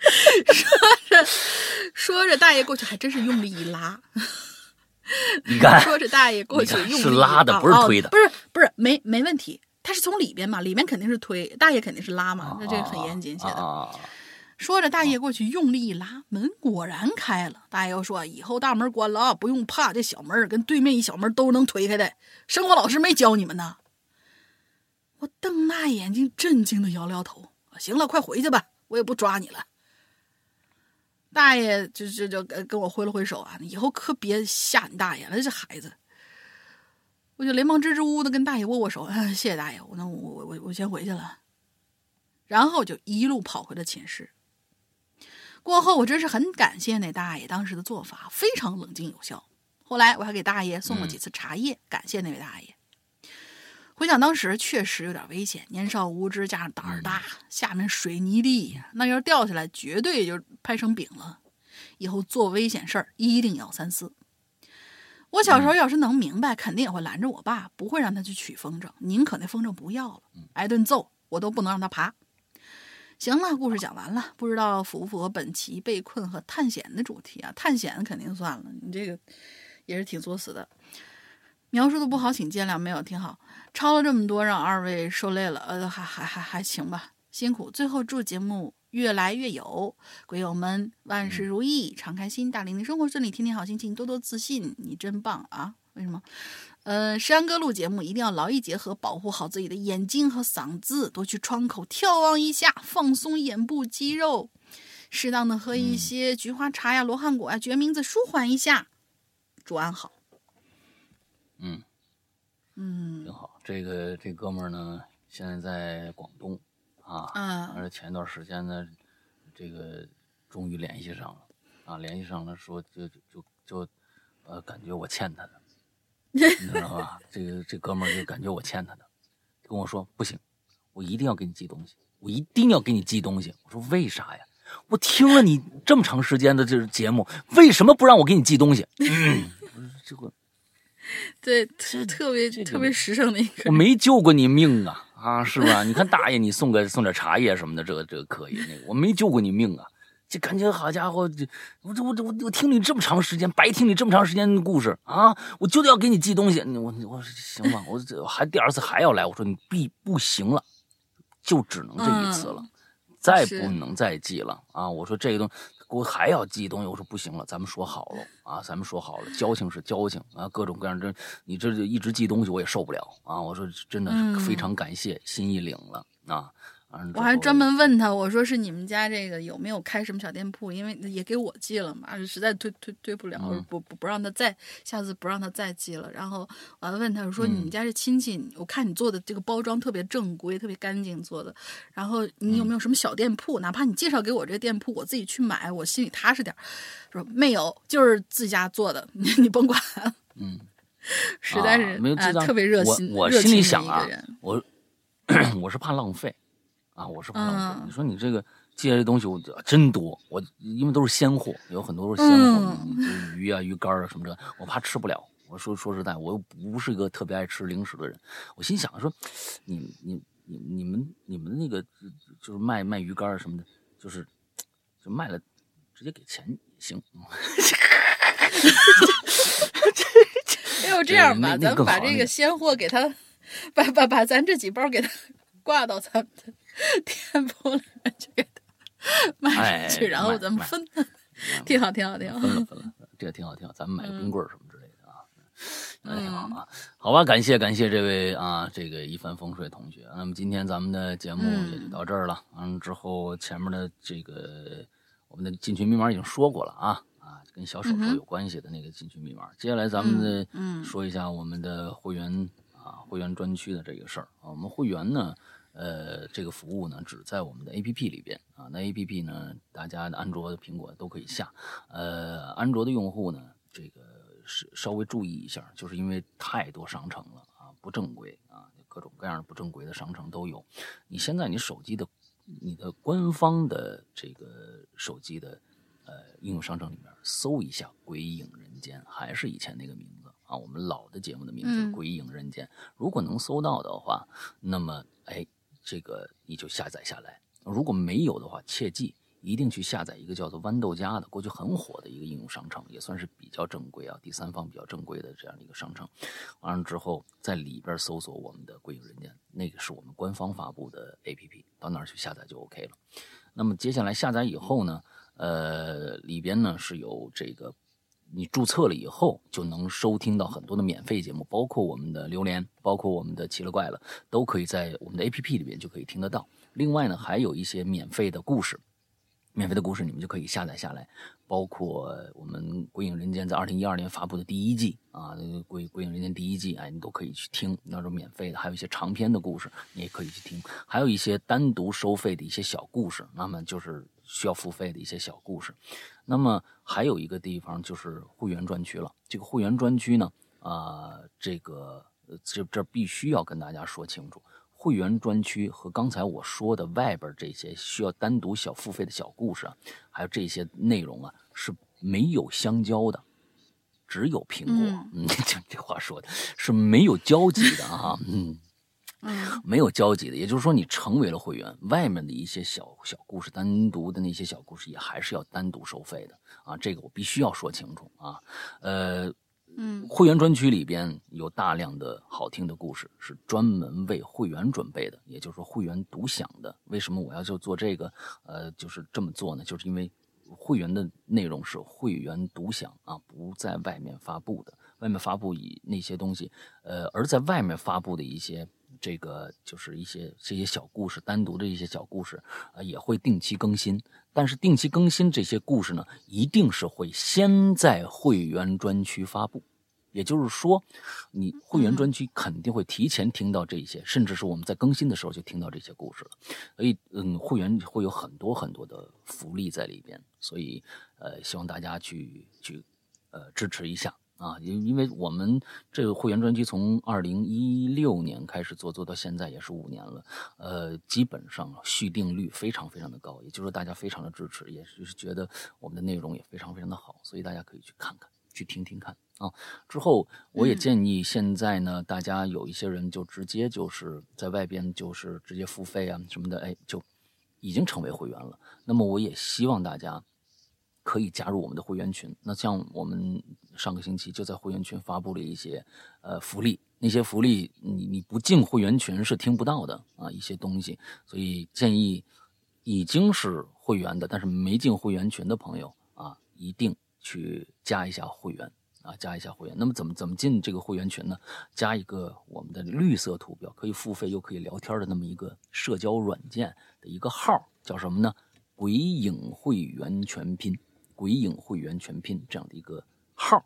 *laughs* 说着说着，大爷过去还真是用力一拉。*laughs* 你看，说着大爷过去用力是拉的，不是推的，不是不是没没问题。他是从里边嘛，里面肯定是推，大爷肯定是拉嘛，那这个很严谨写的。说着，大爷过去用力一拉，门果然开了。大爷又说：“以后大门关了啊，不用怕，这小门跟对面一小门都能推开的。生活老师没教你们呢。”我瞪大眼睛，震惊的摇摇头。行了，快回去吧，我也不抓你了。大爷就就就跟我挥了挥手啊，以后可别吓你大爷了，这孩子。我就连忙支支吾吾的跟大爷握握手，谢谢大爷，我那我我我我先回去了。然后就一路跑回了寝室。过后我真是很感谢那大爷当时的做法，非常冷静有效。后来我还给大爷送了几次茶叶，感谢那位大爷。回想当时确实有点危险，年少无知加上胆儿大，下面水泥地，那要是掉下来，绝对就拍成饼了。以后做危险事儿一定要三思。我小时候要是能明白，肯定也会拦着我爸，不会让他去取风筝，宁可那风筝不要了，挨顿揍我都不能让他爬。行了，故事讲完了，不知道符不符合本期被困和探险的主题啊？探险肯定算了，你这个也是挺作死的。描述的不好，请见谅。没有挺好，抄了这么多，让二位受累了。呃，还还还还行吧，辛苦。最后祝节目越来越有，鬼友们万事如意，常开心，大玲玲生活顺利，天天好心情，多多自信。你真棒啊！为什么？呃，山哥录节目一定要劳逸结合，保护好自己的眼睛和嗓子，多去窗口眺望一下，放松眼部肌肉，适当的喝一些菊花茶呀、罗汉果呀、决明子，舒缓一下。祝安好。嗯，嗯，挺好。这个这哥们儿呢，现在在广东啊，嗯，而且前一段时间呢，这个终于联系上了啊，联系上了，说就就就呃，感觉我欠他的，*laughs* 你知道吧？这个这哥们儿就感觉我欠他的，跟我说不行，我一定要给你寄东西，我一定要给你寄东西。我说为啥呀？我听了你这么长时间的这节目，为什么不让我给你寄东西？嗯，*laughs* 这个。对，特特别特别实诚的一个。我没救过你命啊啊，是吧？你看大爷，你送个送点茶叶什么的，这个这个可以。那个我没救过你命啊，这感觉好家伙，这我这我这我我听你这么长时间，白听你这么长时间的故事啊，我就得要给你寄东西。我我说行吧，我这还第二次还要来，我说你必不行了，就只能这一次了，再不能再寄了啊！我说这个东西。我还要寄东西，我说不行了，咱们说好了啊，咱们说好了，交情是交情啊，各种各样这你这就一直寄东西我也受不了啊，我说真的是非常感谢，心意领了啊。我还专门问他，我说是你们家这个有没有开什么小店铺？因为也给我寄了嘛，实在推推推不了，不不不让他再下次不让他再寄了。然后我还问他，我说你们家这亲戚，我看你做的这个包装特别正规，特别干净做的。然后你有没有什么小店铺？哪怕你介绍给我这个店铺，我自己去买，我心里踏实点。说没有，就是自家做的，你你甭管。嗯，*laughs* 实在是没有特别热心，我心里想啊，我 *clears throat* 我是怕浪费。啊，我是不浪费。你说你这个寄来的东西，我真多。我因为都是鲜货，有很多都是鲜货，鱼啊、鱼干啊什么的，我怕吃不了。我说说实在，我又不是一个特别爱吃零食的人。我心想说，你你你你们你们那个就是卖卖鱼干什么的，就是就卖了，直接给钱也行。*laughs* 要不这样吧，咱们把这个鲜货给他，把把把咱这几包给他挂到咱们的。店铺里面去给他卖出去，然后咱们分，*laughs* 挺好，挺好，挺好。分了，分了，这个挺好，挺好。咱们买个冰棍什么之类的啊，那挺好啊。好吧，感谢感谢这位啊，这个一帆风顺同学。那么今天咱们的节目也就到这儿了。嗯，之后前面的这个我们的进群密码已经说过了啊啊，跟小手手有关系的那个进群密码。接下来咱们的说一下我们的会员啊，会员专区的这个事儿啊。我们会员呢。呃，这个服务呢只在我们的 APP 里边啊。那 APP 呢，大家的安卓、苹果都可以下。呃，安卓的用户呢，这个是稍微注意一下，就是因为太多商城了啊，不正规啊，各种各样的不正规的商城都有。你现在你手机的、你的官方的这个手机的呃应用商城里面搜一下“鬼影人间”，还是以前那个名字啊，我们老的节目的名字“嗯鬼影人间”。如果能搜到的话，那么哎。这个你就下载下来。如果没有的话，切记一定去下载一个叫做豌豆荚的，过去很火的一个应用商城，也算是比较正规啊，第三方比较正规的这样的一个商城。完了之后，在里边搜索我们的“归影人间”，那个是我们官方发布的 APP，到那儿去下载就 OK 了。那么接下来下载以后呢，呃，里边呢是有这个。你注册了以后，就能收听到很多的免费节目，包括我们的榴莲，包括我们的奇了怪了，都可以在我们的 APP 里边就可以听得到。另外呢，还有一些免费的故事，免费的故事你们就可以下载下来，包括我们《鬼影人间》在二零一二年发布的第一季啊，《鬼鬼影人间》第一季，哎，你都可以去听，那种免费的，还有一些长篇的故事，你也可以去听，还有一些单独收费的一些小故事，那么就是需要付费的一些小故事。那么还有一个地方就是会员专区了。这个会员专区呢，啊、这个这这必须要跟大家说清楚，会员专区和刚才我说的外边这些需要单独小付费的小故事啊，还有这些内容啊，是没有相交的，只有苹果。嗯嗯，*laughs* 这这话说的是没有交集的啊、嗯。嗯没有交集的，也就是说，你成为了会员，外面的一些小小故事，单独的那些小故事也还是要单独收费的啊，这个我必须要说清楚啊。呃，嗯会员专区里边有大量的好听的故事，是专门为会员准备的，也就是说会员独享的。为什么我要就做这个？呃，就是这么做呢？就是因为会员的内容是会员独享啊，不在外面发布的。外面发布以那些东西，呃，而在外面发布的一些这个就是一些这些小故事，单独的一些小故事，啊、也会定期更新。但是定期更新这些故事呢，一定是会先在会员专区发布。也就是说，你会员专区肯定会提前听到这些，甚至是我们在更新的时候就听到这些故事了。所以，嗯，会员会有很多很多的福利在里边，所以，呃，希望大家去去呃支持一下啊，因因为我们这个会员专辑从二零一六年开始做，做到现在也是五年了，呃，基本上续订率非常非常的高，也就是说大家非常的支持，也就是觉得我们的内容也非常非常的好，所以大家可以去看看，去听听看啊。之后我也嗯建议现在呢，大家有一些人就直接就是在外边就是直接付费啊什么的，哎，就已经成为会员了。那么我也希望大家可以加入我们的会员群。那像我们上个星期就在会员群发布了一些呃福利，那些福利你你不进会员群是听不到的啊一些东西，所以建议已经是会员的，但是没进会员群的朋友啊，一定去加一下会员。啊，加一下会员。那么怎么怎么进这个会员群呢？加一个我们的绿色图标，可以付费又可以聊天的那么一个社交软件的一个号，叫什么呢？鬼影会员全拼，鬼影会员全拼这样的一个号，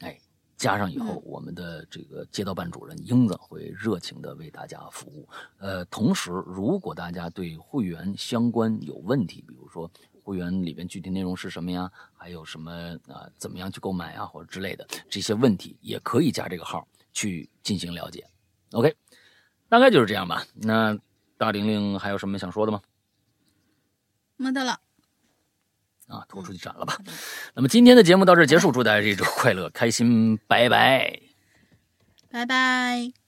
哎，加上以后，我们的这个街道办主任英子会热情的为大家服务。呃，同时，如果大家对会员相关有问题，比如说会员里边具体内容是什么呀，还有什么啊、怎么样去购买啊，或者之类的这些问题，也可以加这个号去进行了解。OK，大概就是这样吧。那大玲玲还有什么想说的吗？没得了，啊，拖出去斩了吧。那么今天的节目到这儿结束，祝大家这周快乐开心，拜拜。拜拜。